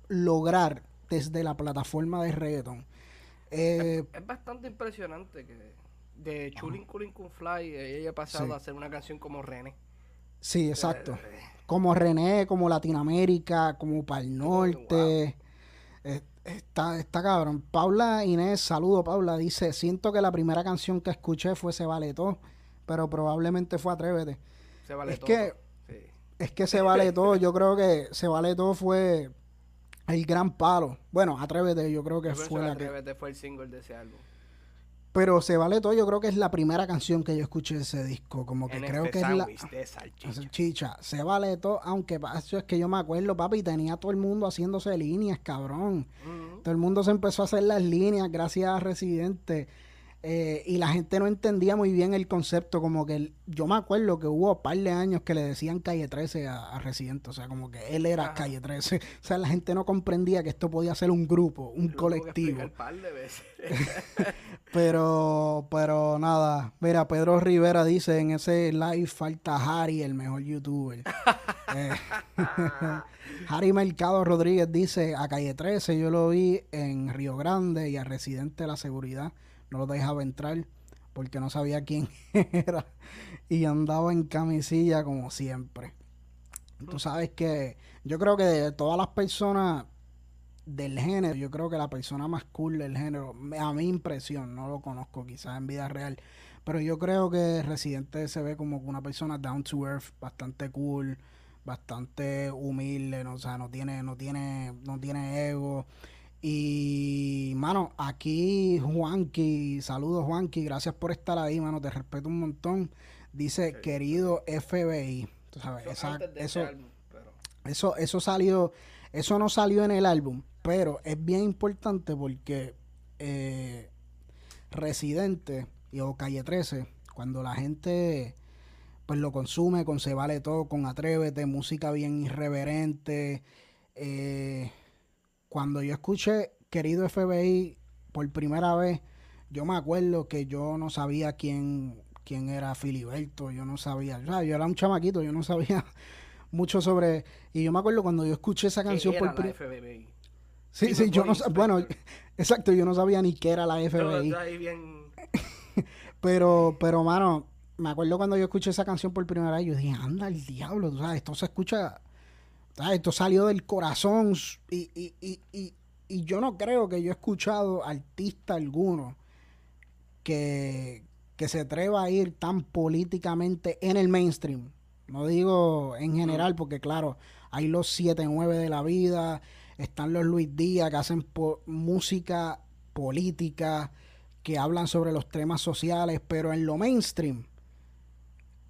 Speaker 1: lograr desde la plataforma de reggaeton.
Speaker 3: Eh, es, bastante impresionante que de Chulin Culin Kun Fly ella haya pasado a hacer una canción como René.
Speaker 1: Sí, exacto. como René, como Latinoamérica, como para el norte. Está, está cabrón. Paula Inés, saludo Paula, dice, siento que la primera canción que escuché fue Se Vale Todo pero probablemente fue Atrévete. Se vale es todo. Que, Es que Se Vale Todo, yo creo que Se Vale Todo fue el gran palo. Bueno, Atrévete, yo creo que fue la
Speaker 3: Atrévete fue el single de ese álbum.
Speaker 1: Pero Se Vale Todo, yo creo que es la primera canción que yo escuché de ese disco. Como que creo que es la. De chicha. Se Vale Todo, aunque eso es que yo me acuerdo, papi, tenía todo el mundo haciéndose líneas, cabrón. Todo el mundo se empezó a hacer las líneas gracias a Residente. Eh, y la gente no entendía muy bien el concepto, como que yo me acuerdo que hubo un par de años que le decían calle 13 a, Residente, o sea, como que él era calle 13, o sea, la gente no comprendía que esto podía ser un grupo, un colectivo. Pero, pero nada, mira, Pedro Rivera dice en ese live falta Harry, el mejor youtuber. Eh, Harry Mercado Rodríguez dice, a calle 13 yo lo vi en Río Grande y al residente de la seguridad no lo dejaba entrar porque no sabía quién era y andaba en camisilla como siempre. Tú sabes que yo creo que de todas las personas del género, yo creo que la persona más cool del género, a mi impresión, no lo conozco quizás en vida real, pero yo creo que Residente se ve como una persona down to earth, bastante cool, bastante humilde, no, o sea, no tiene, no tiene, no tiene ego. Y, mano, aquí Juanqui, saludos Juanqui, gracias por estar ahí, mano, te respeto un montón. Dice, querido FBI, tú sabes, eso, eso, eso salió, eso no salió en el álbum, pero es bien importante porque eh, Residente y o Calle 13, cuando la gente pues lo consume con Se Vale Todo, con Atrévete, música bien irreverente. Eh, cuando yo escuché Querido FBI por primera vez, yo me acuerdo que yo no sabía quién, quién era Filiberto, yo no sabía, o sea, yo era un chamaquito, yo no sabía mucho sobre... Y yo me acuerdo cuando yo escuché esa canción por primera vez. Sí, sí, yo no bueno, exacto, yo no sabía ni qué era la FBI. pero, pero, mano, me acuerdo cuando yo escuché esa canción por primera vez, yo dije, anda el diablo, tú sabes, esto se escucha, esto salió del corazón y, y, y, y, y yo no creo que yo he escuchado artista alguno que, que se atreva a ir tan políticamente en el mainstream. No digo en general, porque claro, hay los 7-9 de la vida, están los Luis Díaz que hacen música política, que hablan sobre los temas sociales, pero en lo mainstream,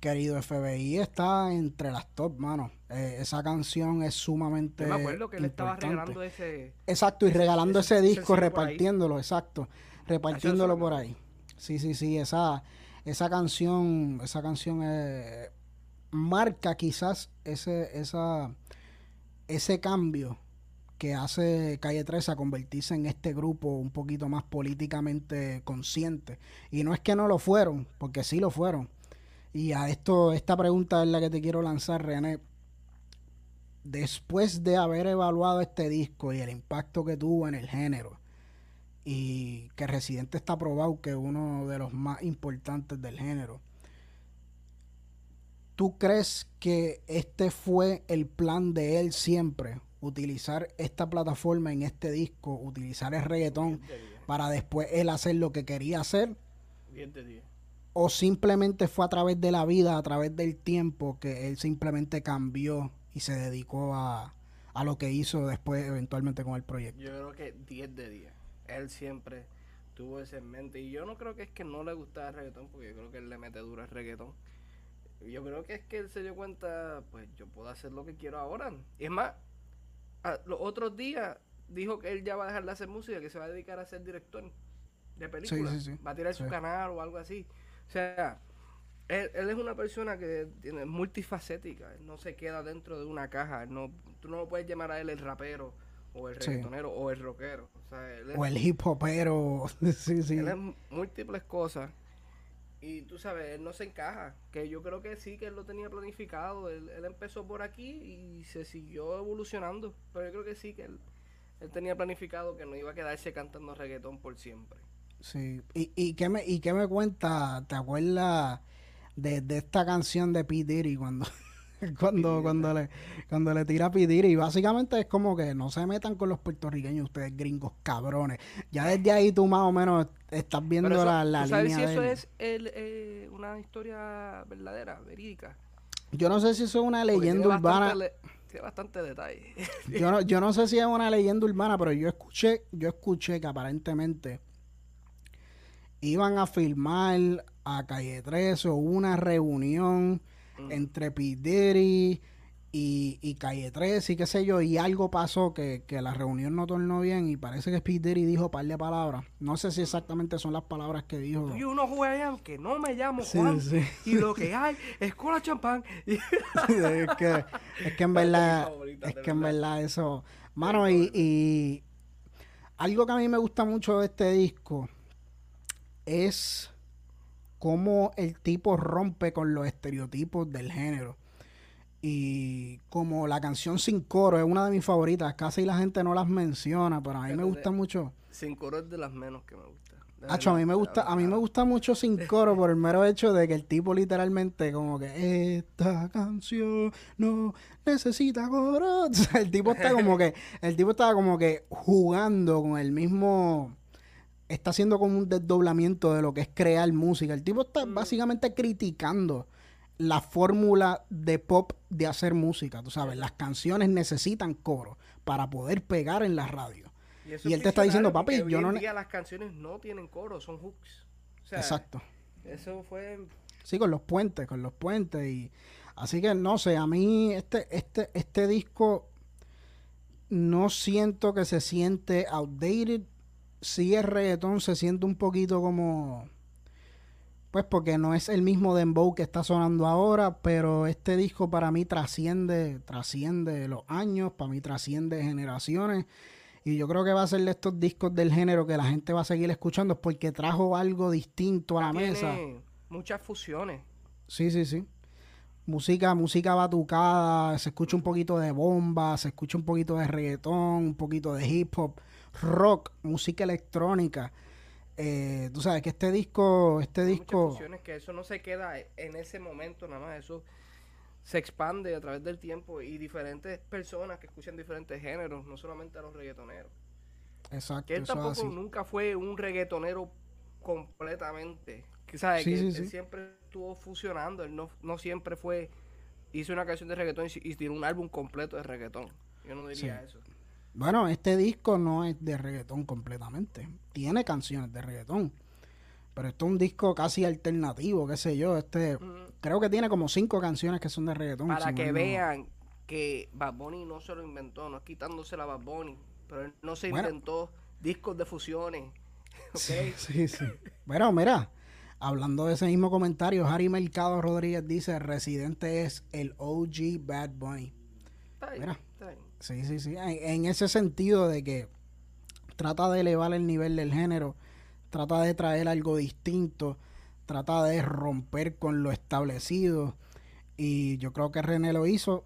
Speaker 1: querido FBI, está entre las top, mano. Eh, esa canción es sumamente.
Speaker 3: Yo me acuerdo que él estaba regalando ese.
Speaker 1: Exacto, y regalando ese, disco, repartiéndolo, exacto. Repartiéndolo por ahí. Sí, sí, sí, esa, esa canción, esa canción eh, marca quizás ese, esa, ese cambio que hace Calle 13 a convertirse en este grupo un poquito más políticamente consciente. Y no es que no lo fueron, porque sí lo fueron. Y a esto, esta pregunta es la que te quiero lanzar, René. Después de haber evaluado este disco y el impacto que tuvo en el género, y que Residente está probado que es uno de los más importantes del género, ¿tú crees que este fue el plan de él siempre? utilizar esta plataforma en este disco, utilizar el reggaetón para después él hacer lo que quería hacer. O simplemente fue a través de la vida, a través del tiempo, que él simplemente cambió y se dedicó a, a lo que hizo después eventualmente con el proyecto.
Speaker 3: Yo creo que 10 de 10. Él siempre tuvo eso en mente. Y yo no creo que es que no le gustaba el reggaetón, porque yo creo que él le mete duro el reggaetón. Yo creo que es que él se dio cuenta, pues yo puedo hacer lo que quiero ahora. Y es más, los otros días dijo que él ya va a dejar de hacer música, que se va a dedicar a ser director de películas. Va a tirar su canal o algo así. O sea, él, es una persona que tiene multifacética. no se queda dentro de una caja. no, tú no lo puedes llamar a él el rapero o el reggaetonero o el rockero.
Speaker 1: O, el hip hopero. sí, sí.
Speaker 3: Él es múltiples cosas. Y tú sabes, él no se encaja. Que yo creo que sí, que él lo tenía planificado. Él, empezó por aquí y se siguió evolucionando. Pero yo creo que sí, que él, él tenía planificado que no iba a quedarse cantando reggaetón por siempre.
Speaker 1: Sí. ¿Y, y, qué, me, y qué me cuenta? ¿Te acuerdas de, de esta canción de P. Diddy cuando... cuando, cuando, le, cuando le tira a pedir y básicamente es como que no se metan con los puertorriqueños ustedes gringos cabrones. Ya desde ahí tú más o menos estás viendo la, la
Speaker 3: sabes si eso es eh, una historia verdadera, verídica?
Speaker 1: Yo no sé si eso es una leyenda urbana.
Speaker 3: tiene bastante detalle.
Speaker 1: yo, no, yo no sé si es una leyenda urbana, pero yo escuché, yo escuché que aparentemente iban a filmar a Calle 13 o una reunión Mm. entre P. y, y Calle 3 y qué sé yo, y algo pasó que, la reunión no tornó bien y parece que P. dijo un par de palabras. No sé si exactamente son las palabras que dijo.
Speaker 3: Y uno juegan que no me llamo Juan y lo que hay es cola champán. es,
Speaker 1: que, es que en verdad, es que en verdad eso... Mano, y, y algo que a mí me gusta mucho de este disco es cómo el tipo rompe con los estereotipos del género. Y como la canción Sin Coro es una de mis favoritas, casi la gente no las menciona, pero a mí me gusta mucho.
Speaker 3: Sin Coro es de las menos que me gusta.
Speaker 1: a mí me gusta, a mí me gusta mucho Sin Coro por el mero hecho de que el tipo literalmente como que esta canción no necesita coro. el tipo está como que, el tipo estaba como que jugando con el mismo está haciendo como un desdoblamiento de lo que es crear música. El tipo está mm. básicamente criticando la fórmula de pop de hacer música, tú sabes, las canciones necesitan coro para poder pegar en la radio. Y, él te está diciendo, papi, yo no...
Speaker 3: las canciones no tienen coro, son hooks.
Speaker 1: Exacto.
Speaker 3: Eso fue...
Speaker 1: Sí, con los puentes, con los puentes y... Así que no sé, a mí este, este, este disco no siento que se siente outdated. Si es reggaetón, se siente un poquito como pues porque no es el mismo dembow que está sonando ahora, pero este disco para mí trasciende, trasciende los años, para mí trasciende generaciones. Y yo creo que va a ser de estos discos del género que la gente va a seguir escuchando porque trajo algo distinto a la mesa.
Speaker 3: Muchas fusiones.
Speaker 1: Sí, sí, sí. Música, música batucada, se escucha un poquito de bomba, se escucha un poquito de reggaetón, un poquito de hip hop, rock, música electrónica. Eh, tú sabes que este disco, este disco...
Speaker 3: que eso no se queda en ese momento nada más, eso se expande a través del tiempo y diferentes personas que escuchan diferentes géneros, no solamente a los reggaetoneros.
Speaker 1: Exacto.
Speaker 3: Que él tampoco nunca fue un reggaetonero completamente. Que, ¿sabes? que él, siempre estuvo fusionando, él no, no siempre fue, hizo una canción de reggaetón y, y tiró un álbum completo de reggaetón. Yo no diría eso.
Speaker 1: Bueno, este disco no es de reggaetón completamente. Tiene canciones de reggaetón. Pero esto es un disco casi alternativo, qué sé yo. Este, creo que tiene como cinco canciones que son de reggaetón.
Speaker 3: Para que vean que Bad Bunny no se lo inventó, no es quitándose la Bad Bunny, pero él no se inventó discos de fusiones.
Speaker 1: Sí, sí, sí. bueno, mira, hablando de ese mismo comentario, Harry Mercado Rodríguez dice, Residente es el OG Bad Bunny. mira, Sí, sí, sí. En, ese sentido de que trata de elevar el nivel del género, trata de traer algo distinto, trata de romper con lo establecido. Y yo creo que René lo hizo.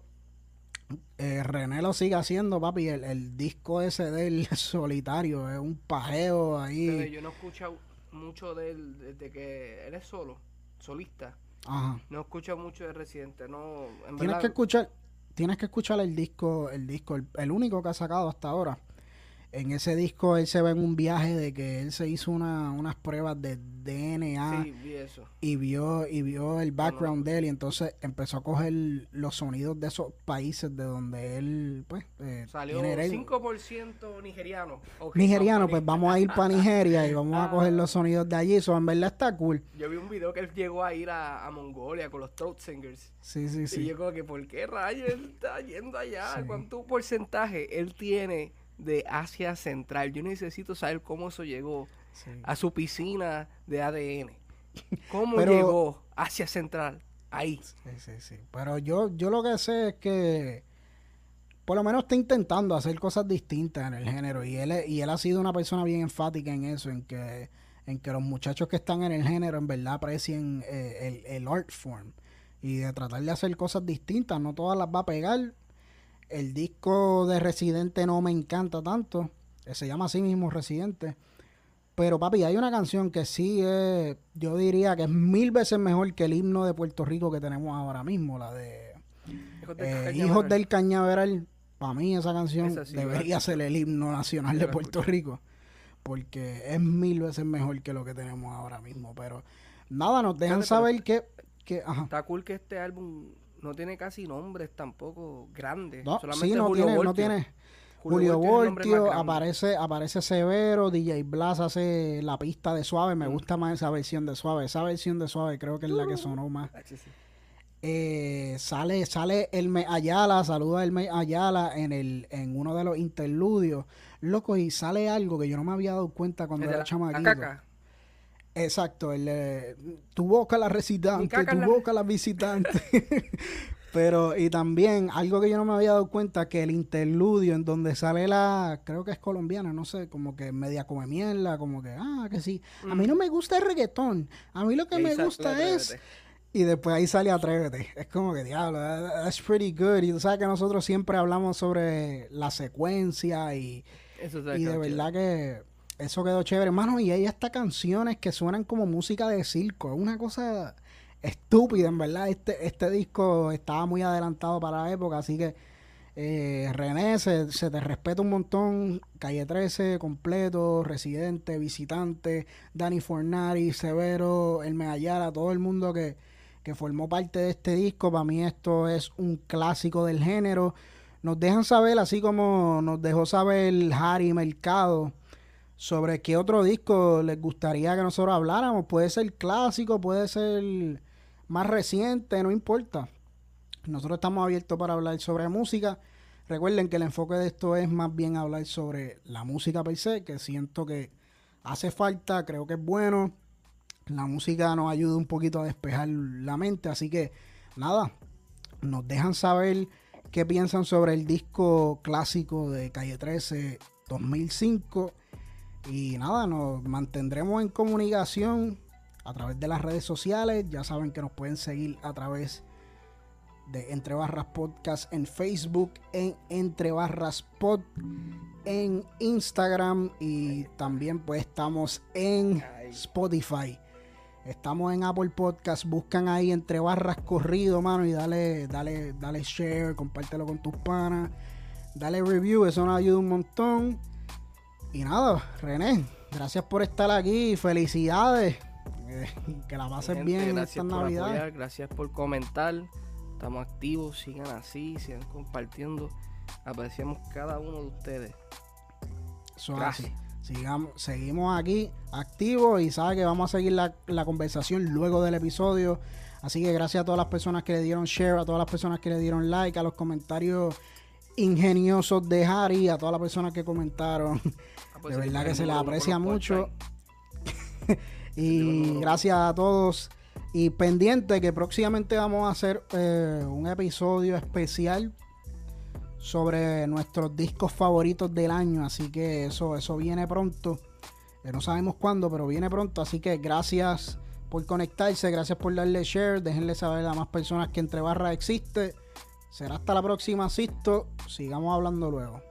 Speaker 1: Eh, René lo sigue haciendo, papi. El, disco ese del solitario es un pajeo ahí.
Speaker 3: yo no escucho mucho de él desde que eres solo, solista. Ajá. No escucho mucho de Residente, no.
Speaker 1: Tienes que escuchar tienes que escuchar el disco, el disco, el, único que ha sacado hasta ahora. En ese disco él se ve en un viaje de que él se hizo una, unas pruebas de DNA y vio y vio el background de él y entonces empezó a coger los sonidos de esos países de donde él pues
Speaker 3: eh, salió 5% nigeriano
Speaker 1: nigeriano pues vamos a ir para Nigeria y vamos a coger los sonidos de allí. Eso en verdad está cool.
Speaker 3: Yo vi un video que él llegó a ir a, Mongolia con los Throat Singers.
Speaker 1: Sí sí sí.
Speaker 3: y yo como que ¿por qué rayos él está yendo allá? ¿cuánto porcentaje él tiene de Asia Central yo necesito saber cómo eso llegó a su piscina de ADN. ¿Cómo llegó hacia Central? Ahí.
Speaker 1: Sí, sí, sí. Pero yo, yo lo que sé es que por lo menos está intentando hacer cosas distintas en el género. Y él, y él ha sido una persona bien enfática en eso, en que, en que los muchachos que están en el género en verdad aprecien eh, el, el art form. Y de tratar de hacer cosas distintas. No todas las va a pegar. El disco de Residente no me encanta tanto. Se llama así mismo Residente. Pero papi, hay una canción que sí es, yo diría que es mil veces mejor que el himno de Puerto Rico que tenemos ahora mismo, la de Hijos del, Cañaveral. Para mí esa canción debería ser el himno nacional de Puerto Rico. Porque es mil veces mejor que lo que tenemos ahora mismo. Pero nada, nos dejan saber que, que
Speaker 3: Está cool que este álbum no tiene casi nombres tampoco grandes.
Speaker 1: No, sí, no tiene, no tiene Julio, Voltio, aparece, aparece Severo, DJ Blas hace la pista de Suave, me mm. gusta más esa versión de Suave, esa versión de Suave creo que es la que sonó más. Eh, sale, sale el Me Ayala, saluda el Me Ayala en el, en uno de los interludios. Loco, y sale algo que yo no me había dado cuenta cuando era chamaquito. Exacto, el, tu boca la recitante, tu boca la visitante. Pero, y también, algo que yo no me había dado cuenta, que el interludio en donde sale la, creo que es colombiana, no sé, como que media come mierda, como que, ah, que sí. A mí no me gusta el reggaetón. A mí lo que me gusta es... Y después ahí sale Atrévete. Es como que, diablo, that's pretty good. Y tú sabes que nosotros siempre hablamos sobre la secuencia y, y de verdad que eso quedó chévere. Hermano, y hay hasta canciones que suenan como música de circo. Es una cosa estúpida, en verdad. Este, este disco estaba muy adelantado para la época, así que eh, René, se, te respeta un montón. Calle 13, completo, Residente, Visitante, Dani Fornari, Severo, El Medallara, todo el mundo que, que formó parte de este disco. Para mí esto es un clásico del género. Nos dejan saber, así como nos dejó saber Harry Mercado, sobre qué otro disco les gustaría que nosotros habláramos. Puede ser clásico, puede ser más reciente, no importa. Nosotros estamos abiertos para hablar sobre música. Recuerden que el enfoque de esto es más bien hablar sobre la música per se, que siento que hace falta, creo que es bueno. La música nos ayuda un poquito a despejar la mente, así que nada, nos dejan saber qué piensan sobre el disco clásico de Calle 13 2005 y nada, nos mantendremos en comunicación a través de las redes sociales. Ya saben que nos pueden seguir a través de Entre Barras Podcast en Facebook, en Entre Barras Pod, en Instagram y también pues estamos en Spotify. Estamos en Apple Podcast, buscan ahí Entre Barras Corrido, mano, y dale, dale, dale share, compártelo con tus panas, dale review, eso nos ayuda un montón. Y nada, René, gracias por estar aquí. Felicidades. Eh, que la pases bien en esta
Speaker 3: Navidad. Gracias por comentar. Estamos activos. Sigan así, sigan compartiendo. Apreciamos cada uno de ustedes.
Speaker 1: gracias. Sigamos, seguimos aquí activos y sabe que vamos a seguir la, la conversación luego del episodio. Así que gracias a todas las personas que le dieron share, a todas las personas que le dieron like, a los comentarios ingeniosos de Harry, a todas las personas que comentaron. Pues de verdad que se les aprecia mucho. y gracias a todos. Y pendiente que próximamente vamos a hacer eh, un episodio especial sobre nuestros discos favoritos del año. Así que eso, eso viene pronto. Eh, no sabemos cuándo, pero viene pronto. Así que gracias por conectarse, gracias por darle share. Déjenle saber a más personas que Entre Barras existe. Será hasta la próxima, Sisto. Sigamos hablando luego.